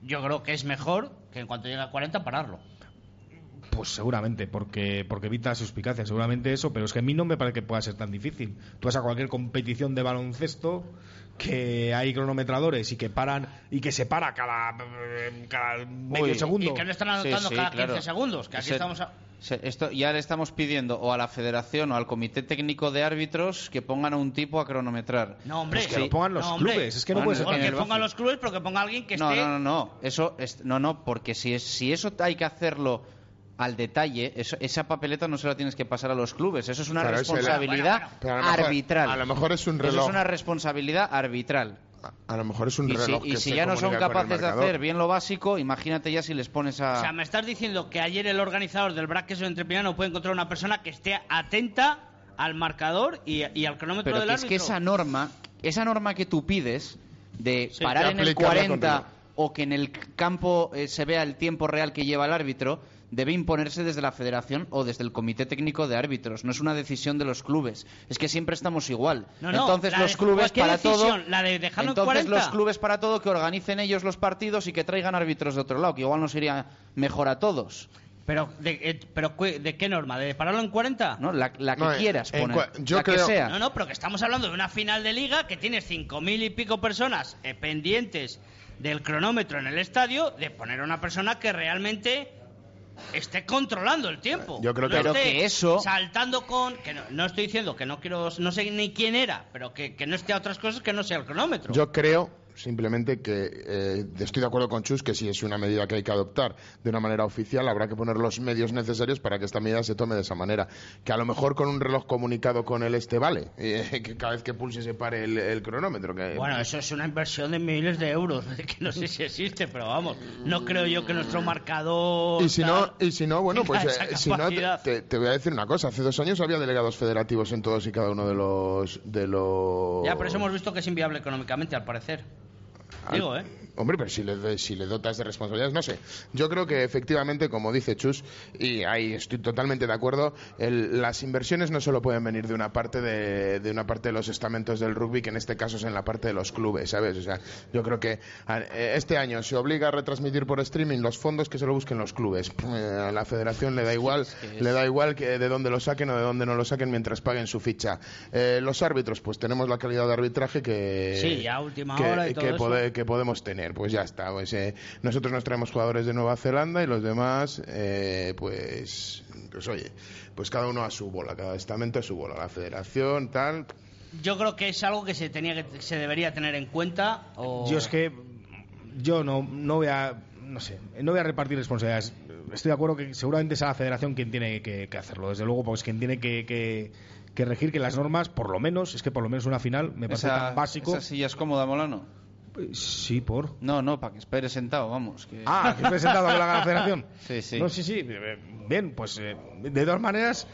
D: yo creo que es mejor que en cuanto llegue a 40 pararlo.
F: Pues seguramente, porque, porque evita suspicacia, seguramente eso, pero es que a mí no me parece que pueda ser tan difícil. Tú vas a cualquier competición de baloncesto que hay cronometradores y que paran y que se para cada, cada medio
C: Uy.
F: segundo.
D: Y que no están anotando cada 15 segundos, que aquí
C: Se-
D: estamos a-
C: se- esto ya le estamos pidiendo o a la federación o al comité técnico de árbitros que pongan a un tipo a cronometrar.
D: No, hombre.
C: Pues
F: que lo pongan los
D: No, hombre.
F: clubes, es que no
C: Bueno,
F: puede ser
D: que pongan los clubes, pero que ponga alguien que
C: no,
D: esté.
C: no, no, no, eso es, no, no, porque si es, si eso hay que hacerlo al detalle, eso- esa papeleta no se la tienes que pasar a los clubes, eso es una
E: Claro, es el-
C: responsabilidad
D: Bueno, bueno,
E: Pero a lo mejor-
C: arbitral.
E: a lo mejor es un
C: Eso
E: reloj.
C: es una responsabilidad arbitral.
E: A lo mejor es un
C: Y si,
E: reloj
C: y
E: que
C: si ya no son capaces de hacer bien lo básico, imagínate ya si les pones a...
D: O sea, me estás diciendo que ayer el organizador del bracket de Entrepina no puede encontrar una persona que esté atenta al marcador y, y al cronómetro
C: Pero
D: del
C: que es
D: árbitro.
C: que esa norma, esa norma que tú pides de
D: Sí,
C: parar en el
E: aplicarla con
C: 40
E: reloj.
C: o que en el campo eh, se vea el tiempo real que lleva el árbitro, debe imponerse desde la federación o desde el comité técnico de árbitros. No es una decisión de los clubes. Es que siempre estamos igual.
D: No, no,
C: entonces los
D: de-
C: clubes para todo,
D: decisión, la de dejarlo en
C: entonces
D: 40.
C: los clubes para todo que organicen ellos los partidos y que traigan árbitros de otro lado, que igual nos iría mejor a todos.
D: Pero, de, eh, pero ¿de qué norma? ¿De pararlo en 40?
C: ¿no? La, la que
E: No,
C: quieras
E: en
C: poner,
E: yo
C: la que sea.
D: No, no, pero que estamos hablando de una final de liga que tienes cinco mil y pico personas eh, pendientes del cronómetro en el estadio, de poner a una persona que realmente esté controlando el tiempo.
E: Yo creo que-
D: No
C: Pero
D: esté
C: que eso-
D: saltando con que no, no estoy diciendo que no quiero no sé ni quién era, pero que, que no esté a otras cosas que no sea el cronómetro.
E: Yo creo simplemente que eh, estoy de acuerdo con Chus que si es una medida que hay que adoptar de una manera oficial habrá que poner los medios necesarios para que esta medida se tome de esa manera. Que a lo mejor con un reloj comunicado con el este vale eh, que cada vez que pulse se pare el, el cronómetro que
D: Bueno, eso es una inversión de miles de euros, que no sé si existe, pero vamos, no creo yo que nuestro marcador...
E: y si no y si no bueno pues eh, si no te- te voy a decir una cosa. Hace dos años había delegados federativos en todos y cada uno de los de los
D: Ya, pero eso hemos visto que es inviable económicamente, al parecer. Digo, ¿eh?
E: Hombre, pero si le, si le dotas de responsabilidades, no sé. Yo creo que efectivamente, como dice Chus, y ahí estoy totalmente de acuerdo, el- las inversiones no solo pueden venir de una parte de, de una parte de los estamentos del rugby, que en este caso es en la parte de los clubes, ¿sabes? O sea, yo creo que eh, este año se obliga a retransmitir por streaming los fondos que se lo busquen los clubes. A la federación le da igual, le da igual que de dónde lo saquen o de dónde no lo saquen mientras paguen su ficha. Eh, los árbitros, pues tenemos la calidad de arbitraje que
D: Sí, a última
E: que-
D: hora y todo
E: que
D: eso.
E: Pode- que podemos tener. Pues ya está. Pues, eh, nosotros nos traemos jugadores de Nueva Zelanda y los demás, eh, pues, pues oye, pues cada uno a su bola, cada estamento a su bola, la federación, tal.
D: Yo creo que es algo que se tenía que se debería tener en cuenta. O...
F: Yo es que yo no, no voy a no sé, no voy a repartir responsabilidades. Estoy de acuerdo que seguramente es a la federación quien tiene que, que hacerlo, desde luego, pues quien tiene que, que- que regir que las normas, por lo menos, es que por lo menos una final me parece
C: Esa,
F: tan básico.
C: esa silla es cómoda, Molano.
F: Sí, por.
C: No, no, para que espere sentado, vamos. que-
F: Ah, que he presentado con la federación.
C: Sí, sí.
F: No, sí, sí. eh, Bien, pues eh, de todas maneras,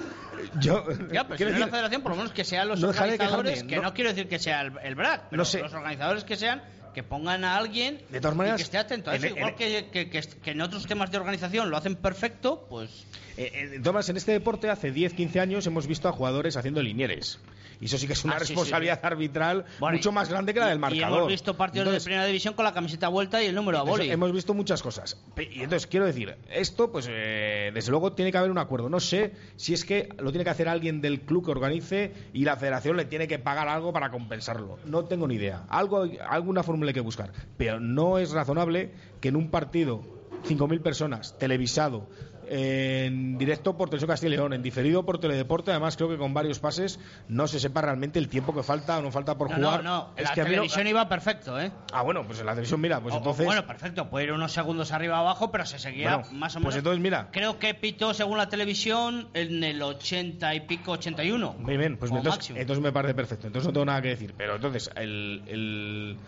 F: yo.
D: Ya, pero si
F: quiero
D: no es la federación, por lo menos que sean los
F: no dejaré de
D: organizadores,
F: quejarme,
D: que
F: no-
D: no. quiero decir que sea el, el BRAC, pero
F: No sé.
D: los organizadores que sean, que pongan a alguien
F: De todas
D: y
F: maneras,
D: que esté atento a
F: en-
D: eso. Igual
F: en-
D: que, que- que- que en otros temas de organización lo hacen perfecto, pues...
F: Eh, eh, maneras, en este deporte hace 10, 15 años hemos visto a jugadores haciendo linieres. Y eso sí que es una
D: Ah, sí, sí,
F: responsabilidad arbitral
D: Bueno,
F: mucho
D: y-
F: más grande que la del
D: Y
F: marcador.
D: hemos visto partidos
F: Entonces,
D: de primera división con la camiseta vuelta y el número a boli.
F: hemos visto muchas cosas. Y entonces, quiero decir, esto, pues, eh, desde luego tiene que haber un acuerdo. No sé si es que lo tiene que hacer alguien del club que organice y la federación le tiene que pagar algo para compensarlo. No tengo ni idea. Algo, alguna fórmula hay que buscar. Pero no es razonable que en un partido, 5.000 personas, televisado, en directo por Televisión Castilla y León, en diferido por Teledeporte, además creo que con varios pases no se sepa realmente el tiempo que falta o no falta por
D: no,
F: jugar.
D: no, no,
F: Es
D: la
F: que
D: televisión iba perfecto, ¿eh?
F: Ah, bueno, pues en la televisión, mira, pues
D: O- o,
F: entonces...
D: bueno, perfecto, puede ir unos segundos arriba abajo, pero se seguía
F: Bueno,
D: más o
F: pues
D: menos.
F: entonces, mira.
D: Creo que pitó, según la televisión, en el 80 y pico, 81.
F: Muy bien, pues entonces, entonces me parece perfecto. Entonces no tengo nada que decir. Pero entonces, el, el,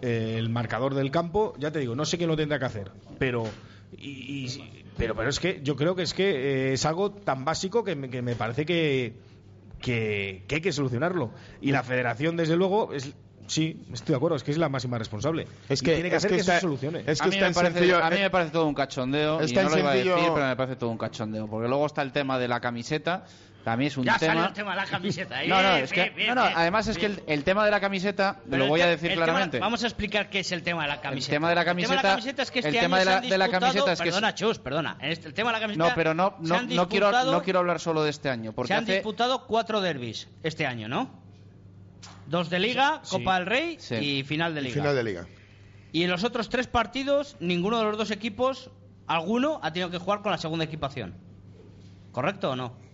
F: el marcador del campo, ya te digo, no sé quién lo tendrá que hacer. Pero, y- y- pero, pero es que yo creo que es que eh, es algo tan básico que me, que me parece que, que, que hay que solucionarlo. Y la federación, desde luego, es Sí, estoy de acuerdo, es que es la máxima responsable.
E: Es
F: Y
E: que-
F: tiene que
E: es
F: hacer
E: que
F: que,
E: está-
F: se solucione.
E: es
C: a mí, me parece,
E: sencillo-
C: a mí me parece todo un cachondeo
E: es
C: y no lo iba a decir, pero me parece todo un cachondeo. Porque luego está el tema de la camiseta, también es un
D: Ya
C: tema...
D: salió el tema de la camiseta.
C: No, no,
D: Bien,
C: es que,
D: bien, bien,
C: no, no, además es que el, el tema de la camiseta,
D: Pero
C: lo voy a decir
D: tema-
C: claramente.
D: vamos a explicar qué es el tema de la camiseta.
C: tema de la
D: El tema de la
C: camiseta-
D: es que este
C: el tema
D: año
C: de la-
D: se han
C: de la
D: disputado-
C: camiseta es que
D: Perdona, Chus, perdona. En este- el tema de la camiseta
C: No, pero no, no, no, quiero, no quiero hablar solo de este año. Porque
D: se han
C: hace-
D: disputado cuatro derbis este año, ¿no? Dos de Liga,
F: Sí.
D: Copa del Rey
C: Sí.
D: y final de
E: Y
D: Liga.
E: final de liga.
D: Y en los otros tres partidos, ninguno de los dos equipos, alguno, ha tenido que jugar con la segunda equipación. ¿Correcto o no?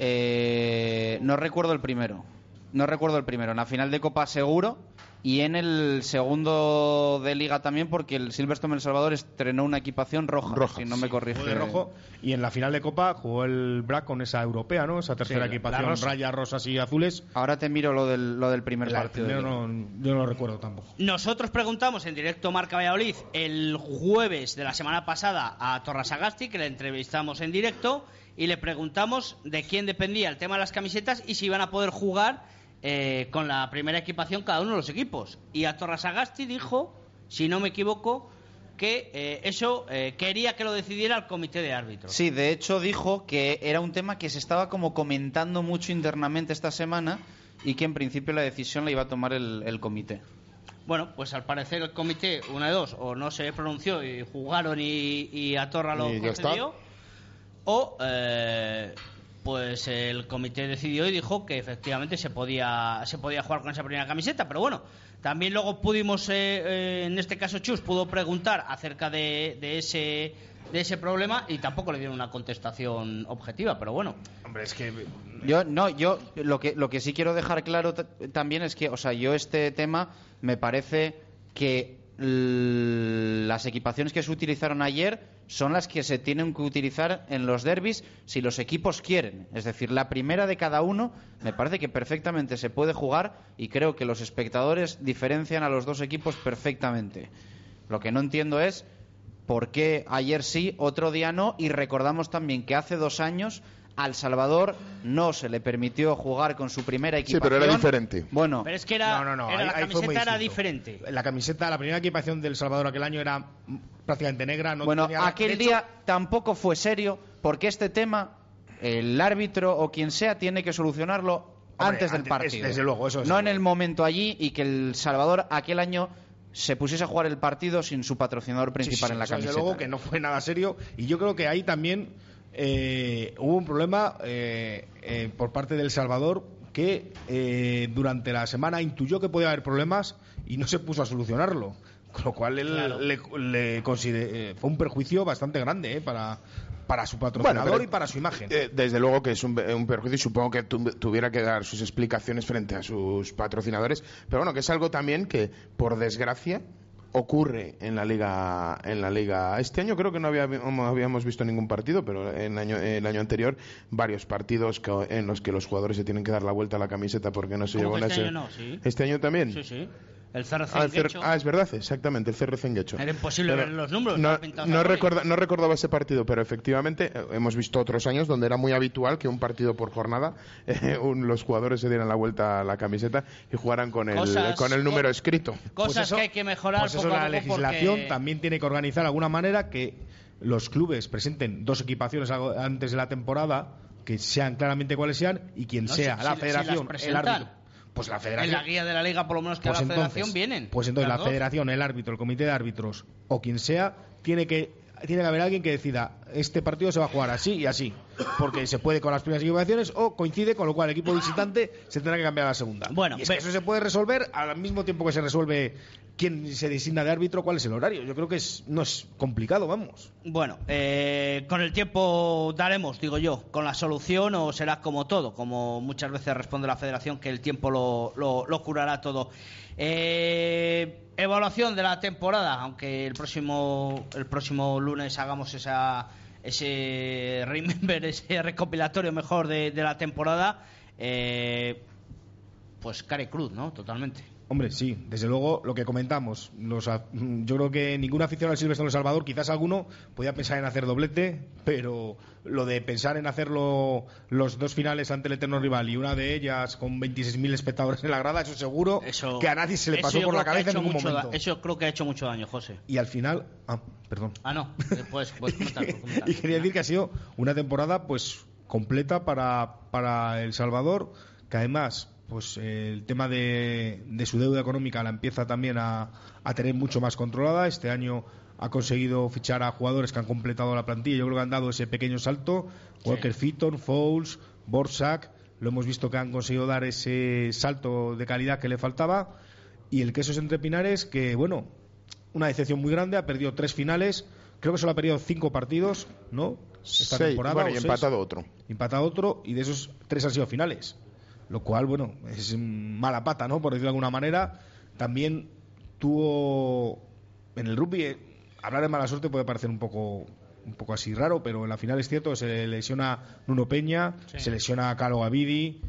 C: Eh, no recuerdo el primero. No recuerdo el primero. En la final de Copa seguro y en el segundo de Liga también porque el Silverstone El Salvador estrenó una equipación roja,
E: Roja,
C: si no me corrige.
F: De rojo y en la final de Copa jugó el Brac con esa europea, ¿no? Esa tercera
D: Sí,
F: equipación,
D: rosa.
F: rayas rosas y azules.
C: Ahora te miro lo del, lo del primer
F: La
C: partido.
F: no, yo no lo recuerdo tampoco.
D: Nosotros preguntamos en directo Marca Valladolid el jueves de la semana pasada a Torras Agasti, que le entrevistamos en directo, y le preguntamos de quién dependía el tema de las camisetas y si iban a poder jugar eh, con la primera equipación cada uno de los equipos. Y a Torras Agasti dijo, si no me equivoco, que eh, eso eh, quería que lo decidiera el comité de árbitros.
C: Sí, de hecho dijo que era un tema que se estaba como comentando mucho internamente esta semana y que en principio la decisión la iba a tomar el, el comité.
D: Bueno, pues al parecer el comité, una de dos, o no se pronunció y jugaron y, y a Torra lo concedió, o eh, pues el comité decidió y dijo que efectivamente se podía se podía jugar con esa primera camiseta, pero bueno, también luego pudimos, eh, eh, en este caso Chus pudo preguntar acerca de, de ese de ese problema y tampoco le dieron una contestación objetiva, pero bueno.
F: Hombre, es que
C: Yo no, yo lo que lo que sí quiero dejar claro ta- también es que, o sea, yo este tema me parece que las equipaciones que se utilizaron ayer son las que se tienen que utilizar en los derbis si los equipos quieren. Es decir, la primera de cada uno me parece que perfectamente se puede jugar y creo que los espectadores diferencian a los dos equipos perfectamente. Lo que no entiendo es por qué ayer sí, otro día no, y recordamos también que hace dos años al Salvador no se le permitió jugar con su primera
E: Sí,
C: equipación.
E: pero era diferente.
C: Bueno,
D: Pero es que era,
F: no, no, no,
D: era
F: ahí-
D: la
F: ahí fue muy
D: camiseta era diferente.
F: La camiseta, la primera equipación del Salvador aquel año era prácticamente negra. No
C: bueno,
F: tenía-
C: aquel
F: hecho,
C: día tampoco fue serio porque este tema el árbitro o quien sea tiene que solucionarlo
F: Hombre,
C: antes del
F: antes-
C: partido.
F: es- desde luego, eso es.
C: no en el momento allí y que el Salvador aquel año se pusiese a jugar el partido sin su patrocinador
F: Sí,
C: principal
F: sí,
C: en la
F: eso desde
C: camiseta.
F: luego que no fue nada serio y yo creo que ahí también eh, hubo un problema eh, eh, por parte del Salvador que eh, durante la semana intuyó que podía haber problemas y no se puso a solucionarlo. Con lo cual él
D: Claro.
F: le, le consider- eh, fue un perjuicio bastante grande eh, para, para su patrocinador
E: pero-
F: y para su imagen.
E: Eh, desde luego que es un, un perjuicio y supongo que tu- tuviera que dar sus explicaciones frente a sus patrocinadores, pero bueno, que es algo también que, por desgracia, ocurre en la liga en la liga este año creo que no había- no habíamos visto ningún partido pero en año, el año anterior varios partidos que- en los que los jugadores se tienen que dar la vuelta a la camiseta porque no se
D: ¿Cómo
E: llevó
D: este año no? Sí.
E: este año también
D: Sí, sí. El CRC
E: Ah,
D: Guecho.
E: ah, es verdad, exactamente, el CRC en Guecho.
D: Era imposible
E: Pero
D: ver los números.
E: No, no, recorda- no recordaba ese partido, pero efectivamente eh, hemos visto otros años donde era muy habitual que un partido por jornada eh, un- los jugadores se dieran la vuelta a la camiseta y jugaran con el,
D: Cosas-
E: con el número escrito.
D: Cosas
F: Pues eso-
D: que hay que mejorar
F: Pues eso la legislación
D: porque-
F: también tiene que organizar de alguna manera que los clubes presenten dos equipaciones antes de la temporada que sean claramente cuáles sean y quien
D: No,
F: sea
D: si-
F: la
D: si-
F: federación,
D: las
F: el árbitro. Pues la
D: En
F: federación.
D: la guía de la liga, por lo menos que
F: pues
D: la
F: entonces,
D: federación vienen.
F: Pues entonces la
D: dos.
F: federación, el árbitro, el comité de árbitros o quien sea tiene que tiene que haber alguien que decida este partido se va a jugar así y así porque se puede con las primeras equivocaciones o coincide con lo cual el equipo visitante se tendrá que cambiar a la segunda.
D: Bueno,
F: y es
D: ve-
F: que eso se puede resolver al mismo tiempo que se resuelve quién se designa de árbitro cuál es el horario. Yo creo que es, no es complicado vamos.
D: Bueno, eh, con el tiempo daremos, digo yo, con la solución o será como todo, como muchas veces responde la federación, que el tiempo lo, lo- lo curará todo. Eh, evaluación de la temporada, aunque el próximo, el próximo lunes hagamos esa, ese remember, ese recopilatorio mejor de, de la temporada, eh, pues care cruz, ¿no? Totalmente.
F: Hombre, sí, desde luego lo que comentamos. Los, yo creo que ningún aficionado al Silvestre en El Salvador, quizás alguno, podía pensar en hacer doblete, pero lo de pensar en hacerlo los dos finales ante el eterno rival y una de ellas con 26.000 espectadores en la grada, eso seguro
D: Eso-
F: que a nadie se le pasó por la cabeza en ningún
D: mucho
F: momento.
D: Eso creo que ha hecho mucho daño, José.
F: Y al final. Ah, perdón.
D: Ah, no. Puedes comentar, puedes comentar.
F: Y quería decir que ha sido una temporada pues completa para, para El Salvador, que además pues eh, el tema de, de su deuda económica la empieza también a, a tener mucho más controlada. Este año ha conseguido fichar a jugadores que han completado la plantilla. Yo creo que han dado ese pequeño salto. Walker Fitton, Fowles, Borsak. Lo hemos visto que han conseguido dar ese salto de calidad que le faltaba. Y el Quesos Entre Pinares, que bueno, una decepción muy grande, ha perdido tres finales, creo que solo ha perdido cinco partidos, ¿no? Esta
E: Seis,
F: temporada.
E: bueno, y
F: seis.
E: empatado otro.
F: Empatado otro, y de esos tres han sido finales. Lo cual, bueno, es mala pata, ¿no? Por decirlo de alguna manera. También tuvo en el rugby, eh, hablar de mala suerte puede parecer un poco un poco así raro, pero en la final es cierto, se lesiona Nuno Peña,
D: Sí.
F: se lesiona Calo Gavidi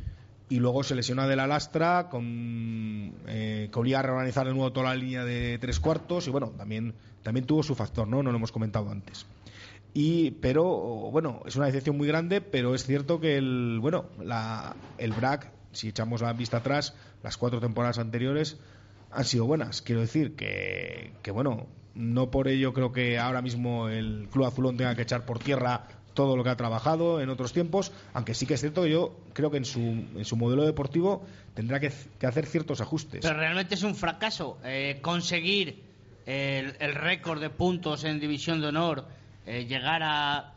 F: y luego se lesiona de la lastra con eh, que obliga a reorganizar de nuevo toda la línea de tres cuartos y bueno, también también tuvo su factor, ¿no? No lo hemos comentado antes. Y, pero bueno, es una decepción muy grande, pero es cierto que el bueno, la, el BRAC, si echamos la vista atrás, las cuatro temporadas anteriores han sido buenas. Quiero decir que, que bueno, no por ello creo que ahora mismo el Club Azulón tenga que echar por tierra todo lo que ha trabajado en otros tiempos, aunque sí que es cierto que yo creo que en su, en su modelo deportivo tendrá que, hacer ciertos ajustes.
D: Pero realmente es un fracaso eh, conseguir el récord de puntos en División de Honor, eh, llegar a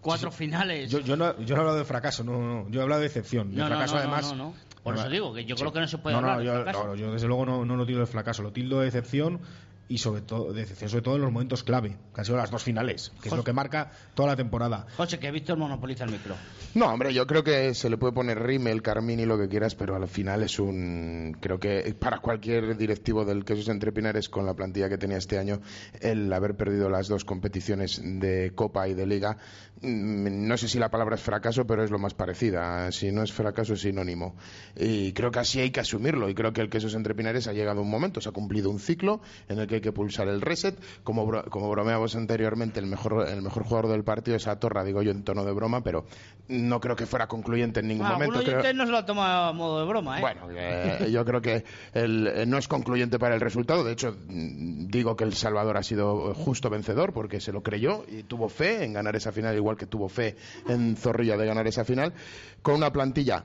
D: cuatro finales.
F: Yo, yo, no, yo no he hablado de fracaso, no, no, yo he hablado de excepción. De
D: No,
F: fracaso,
D: no,
F: además.
D: Por eso digo que yo creo que no se puede
F: no, no,
D: hablar de
F: yo,
D: fracaso.
F: no, yo desde luego no, no lo tildo de fracaso, lo tildo de decepción y sobre todo de decepción sobre todo en los momentos clave, que han sido las dos finales, que es lo que marca toda la temporada.
D: José, que Víctor monopoliza el micro.
E: No, hombre, yo creo que se le puede poner Rimmel, Carmini, lo que quieras, pero al final es un. Creo que para cualquier directivo del Quesos Entre Pinares, con la plantilla que tenía este año, el haber perdido las dos competiciones de Copa y de Liga, mm, no sé si la palabra es fracaso, pero es lo más parecida. Si no es fracaso, es sinónimo. Y creo que así hay que asumirlo. Y creo que el Quesos Entre Pinares ha llegado un momento, se ha cumplido un ciclo en el que hay que pulsar el reset. Como, bro- como bromeábamos anteriormente, el mejor, el mejor jugador del partido es Atorra, digo yo en tono de broma, pero no creo que fuera concluyente en ningún
D: Ah,
E: momento. Creo-
D: no se lo toma a modo de broma, ¿eh?
E: bueno, eh, yo creo que el- eh, no es concluyente para el resultado. De hecho, mm, digo que El Salvador ha sido justo vencedor porque se lo creyó y tuvo fe en ganar esa final, igual que tuvo fe en Zorrilla de ganar esa final, con una plantilla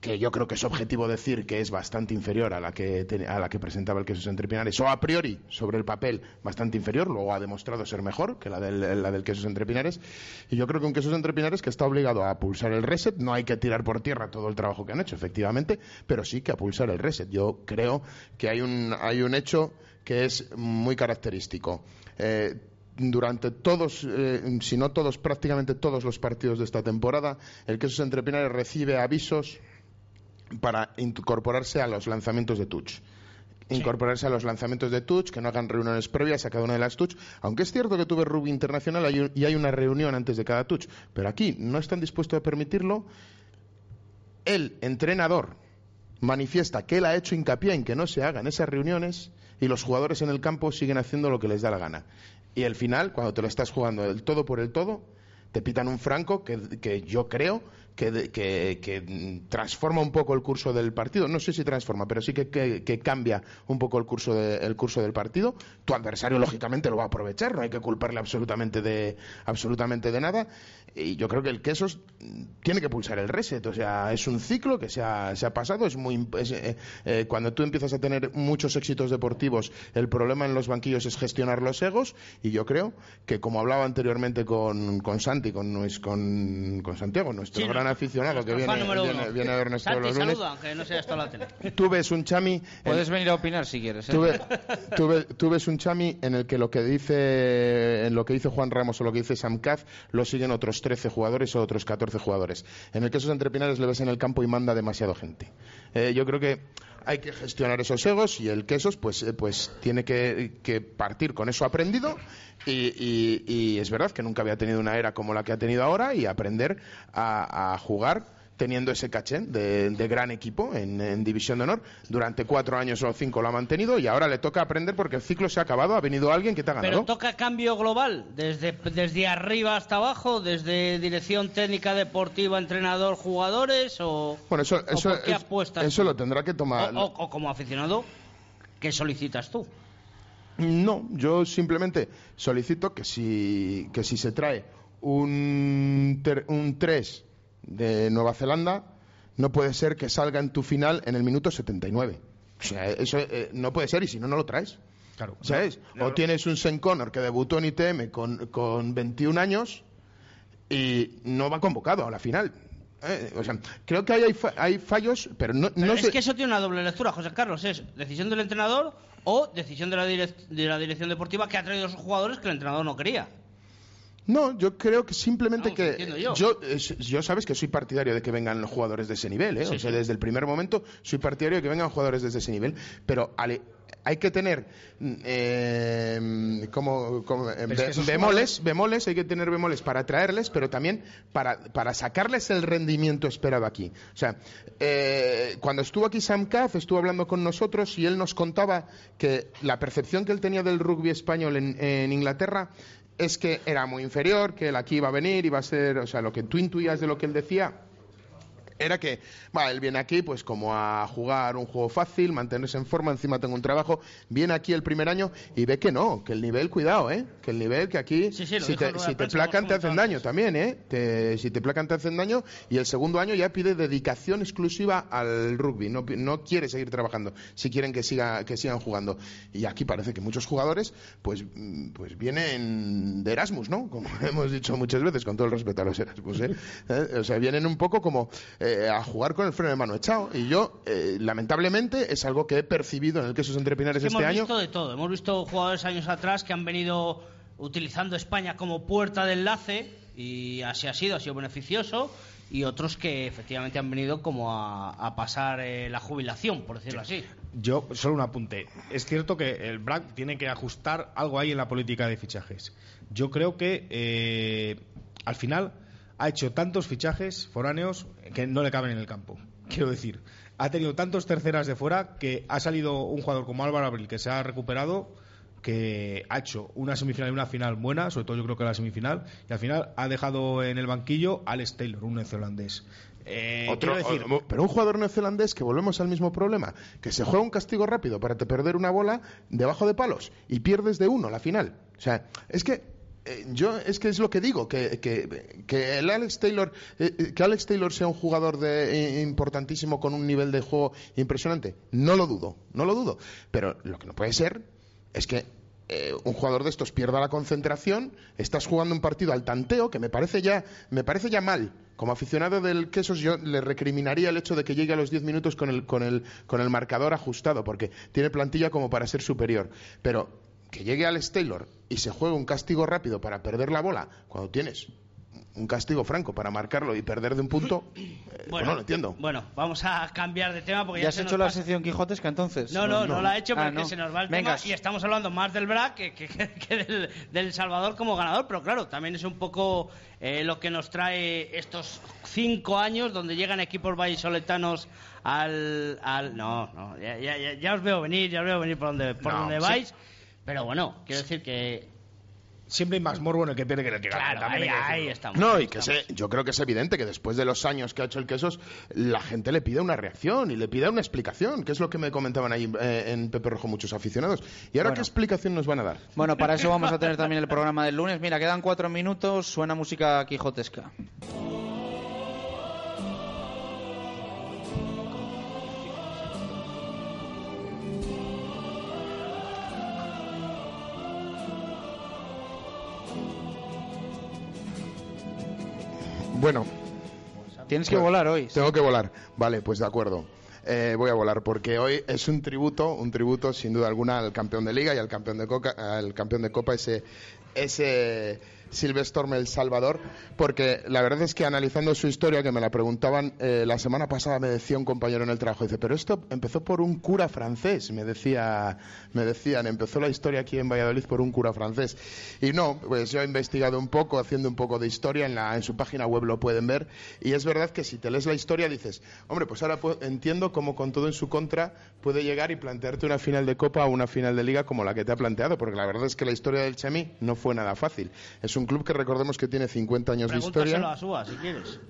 E: que yo creo que es objetivo decir que es bastante inferior a la que a la que presentaba el Quesos Entre Pinares o a priori sobre el papel bastante inferior luego ha demostrado ser mejor que la del, la del Quesos Entre Pinares y yo creo que un Quesos Entre Pinares que está obligado a pulsar el reset no hay que tirar por tierra todo el trabajo que han hecho efectivamente pero sí que a pulsar el reset. Yo creo que hay un hay un hecho que es muy característico. Eh, durante todos, eh, si no todos, prácticamente todos los partidos de esta temporada, el Quesos Entre Pinares recibe avisos para incorporarse a los lanzamientos de touch. Incorporarse a los lanzamientos de touch, que no hagan reuniones previas a cada una de las touch. Aunque es cierto que tuve rugby internacional y hay una reunión antes de cada touch, pero aquí no están dispuestos a permitirlo. El entrenador manifiesta que él ha hecho hincapié en que no se hagan esas reuniones y los jugadores en el campo siguen haciendo lo que les da la gana. Y al final, cuando te lo estás jugando del todo por el todo, te pitan un franco que, que yo creo que, que- que, transforma un poco el curso del partido. No sé si transforma, pero sí que, que- cambia un poco el curso, de- el curso del partido. Tu adversario, lógicamente, lo va a aprovechar, no hay que culparle absolutamente de, absolutamente de nada. Y yo creo que el Quesos tiene que pulsar el reset. O sea, es un ciclo que se ha, se ha pasado. Es muy, es, eh, eh, cuando tú empiezas a tener muchos éxitos deportivos, el problema en los banquillos es gestionar los egos. Y yo creo que, como hablaba anteriormente con, con Santi, con, con, con Santiago, nuestro
D: Sí,
E: gran aficionado que viene, a vernos todos los lunes.
D: saluda, no sea hasta la tele.
E: Tú ves un chami.
C: Puedes venir a opinar si quieres. ¿eh?
E: Tú, ve- tú ve- tú ves un chami en el que lo que dice en lo que dice Juan Ramos o lo que dice Sam Caz lo siguen otros 13 jugadores o otros 14 jugadores. En el que esos entrepinares le ves en el campo y manda demasiado gente. Eh, yo creo que hay que gestionar esos egos y el quesos pues eh, pues tiene que, partir con eso aprendido. Y, y- y es verdad que nunca había tenido una era como la que ha tenido ahora y aprender a, a jugar teniendo ese caché de, de gran equipo en, en División de Honor. Durante cuatro años o cinco lo ha mantenido y ahora le toca aprender porque el ciclo se ha acabado, ha venido alguien que te ha ganado.
D: Pero toca cambio global, desde, desde arriba hasta abajo, desde dirección técnica deportiva, entrenador, jugadores, o,
E: Bueno, eso,
D: o
E: eso,
D: por qué
E: es-
D: apuestas
E: eso lo tendrá que tomar.
D: o, o- o como aficionado, ¿qué solicitas tú?
E: No, yo simplemente solicito que si, que si se trae un, ter- un 3 de Nueva Zelanda, no puede ser que salga en tu final en el minuto 79. O sea, eso eh, no puede ser y si no, no lo traes.
F: Claro.
E: ¿Sabes? O tienes un Sen Connor que debutó en ITM con, con 21 años y no va convocado a la final. Eh, o sea, creo que hay, fa- hay fallos, pero no,
D: Pero
E: no
D: es que eso tiene una doble lectura, José Carlos. Es decisión del entrenador o decisión de la, de la dirección deportiva que ha traído a esos jugadores que el entrenador no quería.
E: No, yo creo que simplemente
D: Vamos,
E: que
D: yo.
E: yo yo sabes que soy partidario de que vengan los jugadores de ese nivel, ¿eh?
D: Sí,
E: o sea,
D: sí.
E: desde el primer momento soy partidario de que vengan jugadores de ese nivel, pero ale- hay que tener mm, eh, como, como, eh,
F: es que
E: be-
F: esos
E: bemoles, bemoles, hay que tener bemoles para traerles, pero también para, para sacarles el rendimiento esperado aquí. O sea, eh, cuando estuvo aquí Sam Caz, estuvo hablando con nosotros y él nos contaba que la percepción que él tenía del rugby español en, en Inglaterra es que era muy inferior, que él aquí iba a venir, iba a ser, o sea, lo que tú intuías de lo que él decía era que, va, él viene aquí pues como a jugar un juego fácil, mantenerse en forma, encima tengo un trabajo, viene aquí el primer año y ve que no, que el nivel, cuidado, ¿eh? Que el nivel que aquí,
D: Sí, sí, lo
E: si te, si placan te hacen daño también, ¿eh? Te- si te placan te hacen daño y el segundo año ya pide dedicación exclusiva al rugby, no, no quiere seguir trabajando, si quieren que, siga, que sigan jugando. Y aquí parece que muchos jugadores pues, pues vienen de Erasmus, ¿no? Como hemos dicho muchas veces, con todo el respeto a los Erasmus, ¿eh? Eh, O sea, vienen un poco como eh, a jugar con el freno de mano echado. Y yo, eh, lamentablemente, es algo que he percibido en el Quesos Entre Pinares
D: Es que
E: este
D: hemos
E: año.
D: visto de todo. Hemos visto jugadores años atrás que han venido utilizando España como puerta de enlace y así ha sido, ha sido beneficioso. Y otros que efectivamente han venido como a, a pasar eh, la jubilación, por decirlo así.
F: Yo, solo un apunte. Es cierto que el BRAC tiene que ajustar algo ahí en la política de fichajes. Yo creo que eh, al final ha hecho tantos fichajes foráneos que no le caben en el campo. Quiero decir, ha tenido tantos terceras de fuera que ha salido un jugador como Álvaro Abril que se ha recuperado que ha hecho una semifinal y una final buena, sobre todo yo creo que la semifinal, y al final ha dejado en el banquillo a Alex Taylor, un neozelandés. Eh,
E: Otro-
F: decir,
E: o- pero un jugador neozelandés que volvemos al mismo problema, que se juega un castigo rápido para te perder una bola debajo de palos y pierdes de uno la final. O sea, es que yo es que es lo que digo, que, que, que el Alex Taylor, eh, eh, que Alex Taylor sea un jugador de, eh, importantísimo con un nivel de juego impresionante, no lo dudo, no lo dudo. Pero lo que no puede ser es que eh, un jugador de estos pierda la concentración, estás jugando un partido al tanteo, que me parece ya, me parece ya mal. Como aficionado del Quesos, yo le recriminaría el hecho de que llegue a los 10 minutos con el, con, el, con el marcador ajustado, porque tiene plantilla como para ser superior. Pero que llegue Alex Taylor y se juegue un castigo rápido para perder la bola, cuando tienes un castigo franco para marcarlo y perder de un punto, eh, pues no lo entiendo.
D: Bueno, vamos a cambiar de tema porque
C: ¿Ya
D: ya,
C: has
D: se
C: hecho
D: nos
C: la sección Quijotesca entonces?
D: No, no, no, la he hecho
C: Ah,
D: porque
C: no.
D: se nos va el
C: Venga.
D: tema y estamos hablando más del BRAC que, que- que- que del, del Salvador como ganador, pero claro, también es un poco eh, lo que nos trae estos cinco años donde llegan equipos vallisoletanos al... al no, no, ya, ya- ya- os veo venir, ya os veo venir por donde, por
F: No,
D: donde
F: sí.
D: Pero bueno, quiero decir que...
F: siempre hay más morbo en el que pierde que en el que gana.
D: Claro,
F: también
D: ahí, ahí estamos.
E: No, y que
D: estamos.
E: sé, yo creo que es evidente que después de los años que ha hecho el Quesos, la gente le pide una reacción y le pide una explicación, que es lo que me comentaban ahí eh, en Pepe Rojo muchos aficionados. ¿Y ahora
C: Bueno.
E: qué explicación nos van a dar?
C: Bueno, para eso vamos a tener también el programa del lunes. Mira, quedan cuatro minutos, suena música quijotesca.
E: Bueno,
C: Tienes que volar hoy.
E: Tengo que volar. Vale, pues de acuerdo. Eh, voy a volar porque hoy es un tributo, un tributo sin duda alguna al campeón de liga y al campeón de coca, al campeón de copa ese ese Silvestorme El Salvador, porque la verdad es que analizando su historia, que me la preguntaban eh, la semana pasada, me decía un compañero en el trabajo, dice, pero esto empezó por un cura francés, me decía, me decían, empezó la historia aquí en Valladolid por un cura francés. Y no, pues yo he investigado un poco, haciendo un poco de historia, en, la, en su página web lo pueden ver, y es verdad que si te lees la historia dices, hombre, pues ahora entiendo cómo con todo en su contra puede llegar y plantearte una final de Copa o una final de Liga como la que te ha planteado, porque la verdad es que la historia del Chemi no fue nada fácil. Es un club que recordemos que tiene 50 años de historia.
D: A Suba, si quieres.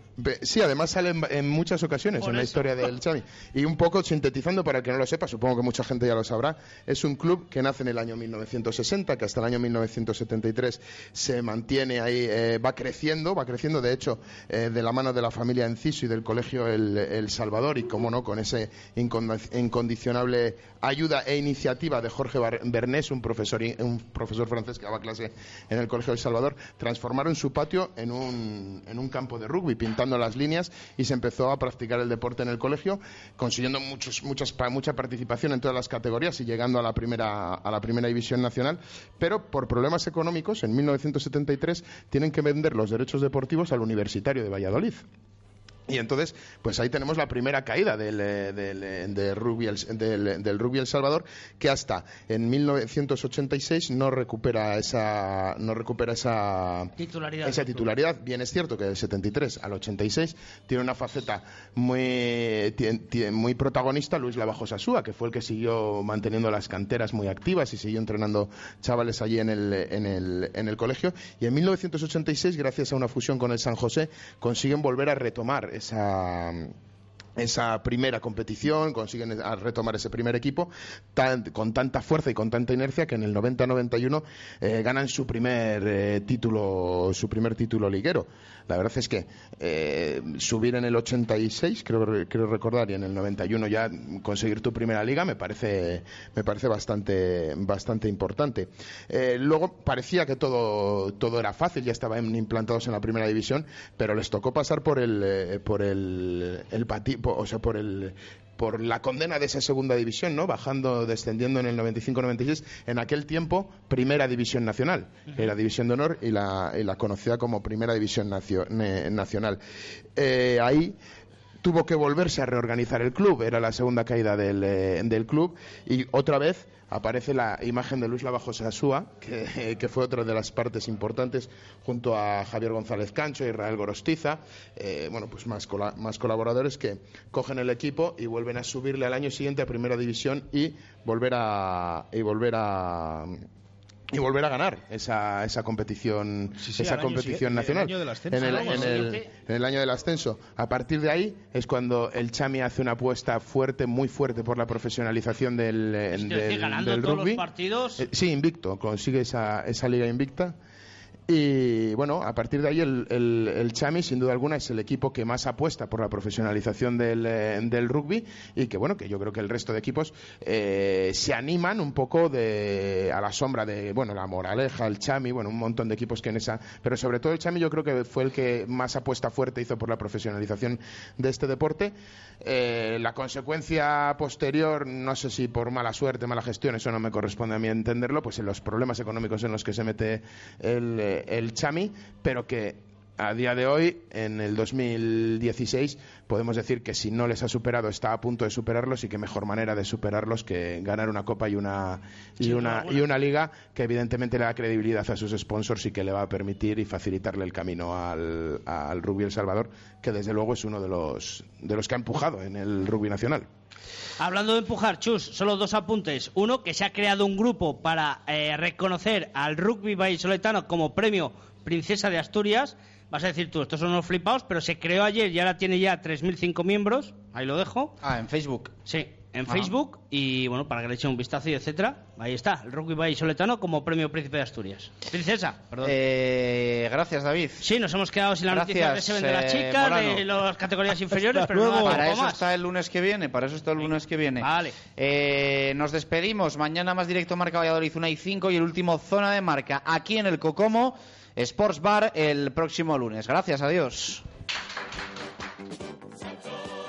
E: Sí, además sale en, muchas ocasiones en la historia del Chemi. Y un poco sintetizando para el que no lo sepa, supongo que mucha gente ya lo sabrá, es un club que nace en el año 1960, que hasta el año 1973 se mantiene ahí, eh, va creciendo, va creciendo, de hecho, eh, de la mano de la familia Enciso y del colegio El, Salvador, y como no, con ese incondicionable ayuda e iniciativa de Jorge Bernés, un profesor, un profesor francés que daba clase en el Colegio El Salvador, transformaron su patio en un, en un campo de rugby, pintando las líneas y se empezó a practicar el deporte en el colegio, consiguiendo muchos, muchas, mucha participación en todas las categorías y llegando a la primera, a la primera división nacional, pero por problemas económicos, en 1973 tienen que vender los derechos deportivos al Universitario de Valladolid. Y entonces, pues ahí tenemos la primera caída del, eh, del, eh, del, rugby, del, del, rugby El Salvador, que hasta en 1986 no recupera esa, no recupera esa
D: titularidad.
E: Esa titularidad. Bien es cierto que del 73 al 86 tiene una faceta muy, muy protagonista Luis Lavajo Sasúa, que fue el que siguió manteniendo las canteras muy activas y siguió entrenando chavales allí en el, en el, en el colegio. Y en 1986, gracias a una fusión con el San José, consiguen volver a retomar esa esa primera competición, consiguen retomar ese primer equipo con tanta fuerza y con tanta inercia que en el 90-91 eh, ganan su primer eh, título su primer título liguero. La verdad es que eh, subir en el 86, creo, creo recordar, y en el 91 ya conseguir tu primera liga me parece, me parece bastante, bastante importante. Eh, luego parecía que todo, todo era fácil, ya estaban implantados en la primera división, pero les tocó pasar por el, por el o sea, por el, por la condena de esa segunda división, ¿no? Bajando, descendiendo en el 95-96, en aquel tiempo Primera División Nacional, era División de Honor y la, y la conocida como Primera División Nacional. Eh, ahí tuvo que volverse a reorganizar el club, era la segunda caída del, eh, del club y otra vez aparece la imagen de Luis Lavajosa Asúa, que, fue otra de las partes importantes, junto a Javier González Cancho y Israel Gorostiza, eh, bueno, pues más, más colaboradores que cogen el equipo y vuelven a subirle al año siguiente a Primera División y volver a, y volver a y volver a ganar esa, esa competición esa competición nacional. En el, en, el, año del ascenso. A partir de ahí es cuando el Chami hace una apuesta fuerte muy fuerte por la profesionalización del, del, rugby.
D: partidos.
E: Eh, sí invicto consigue esa, esa liga invicta y bueno, a partir de ahí el, el, Chami, sin duda alguna, es el equipo que más apuesta por la profesionalización del, eh, del rugby y que bueno, que yo creo que el resto de equipos eh, se animan un poco de, a la sombra de, bueno, la Moraleja, el Chami, bueno, un montón de equipos que en esa, pero sobre todo el Chami yo creo que fue el que más apuesta fuerte hizo por la profesionalización de este deporte. Eh, la consecuencia posterior, no sé si por mala suerte, mala gestión, eso no me corresponde a mí entenderlo, pues en los problemas económicos en los que se mete el el Chami, pero que a día de hoy, en el 2016, podemos decir que si no les ha superado, está a punto de superarlos y que mejor manera de superarlos que ganar una copa y una y una y una liga que evidentemente le da credibilidad a sus sponsors y que le va a permitir y facilitarle el camino al, al rugby El Salvador, que desde luego es uno de los de los que ha empujado en el rugby nacional.
D: Hablando de empujar, Chus, solo dos apuntes. Uno, que se ha creado un grupo para eh, reconocer al rugby vallisoletano como premio Princesa de Asturias. Vas a decir tú, estos son unos flipados, pero se creó ayer y ahora tiene ya 3.005 miembros. Ahí lo dejo.
C: Ah, en Facebook.
D: Sí en Facebook y bueno, para que le echen un vistazo y etcétera. Ahí está, el Rugby Bay Soletano como premio Príncipe de Asturias. Princesa, perdón.
C: Eh, gracias, David.
D: Sí, nos hemos quedado sin la noticia de Seven de la eh, chica, de las categorías inferiores, pero
C: luego, para eso está el lunes que viene, para eso está el lunes que viene.
D: Vale.
C: Eh, nos despedimos. Mañana más directo Marca Valladolid 1 y 5 y el último Zona de Marca aquí en el Cocomo Sports Bar el próximo lunes. Gracias, adiós.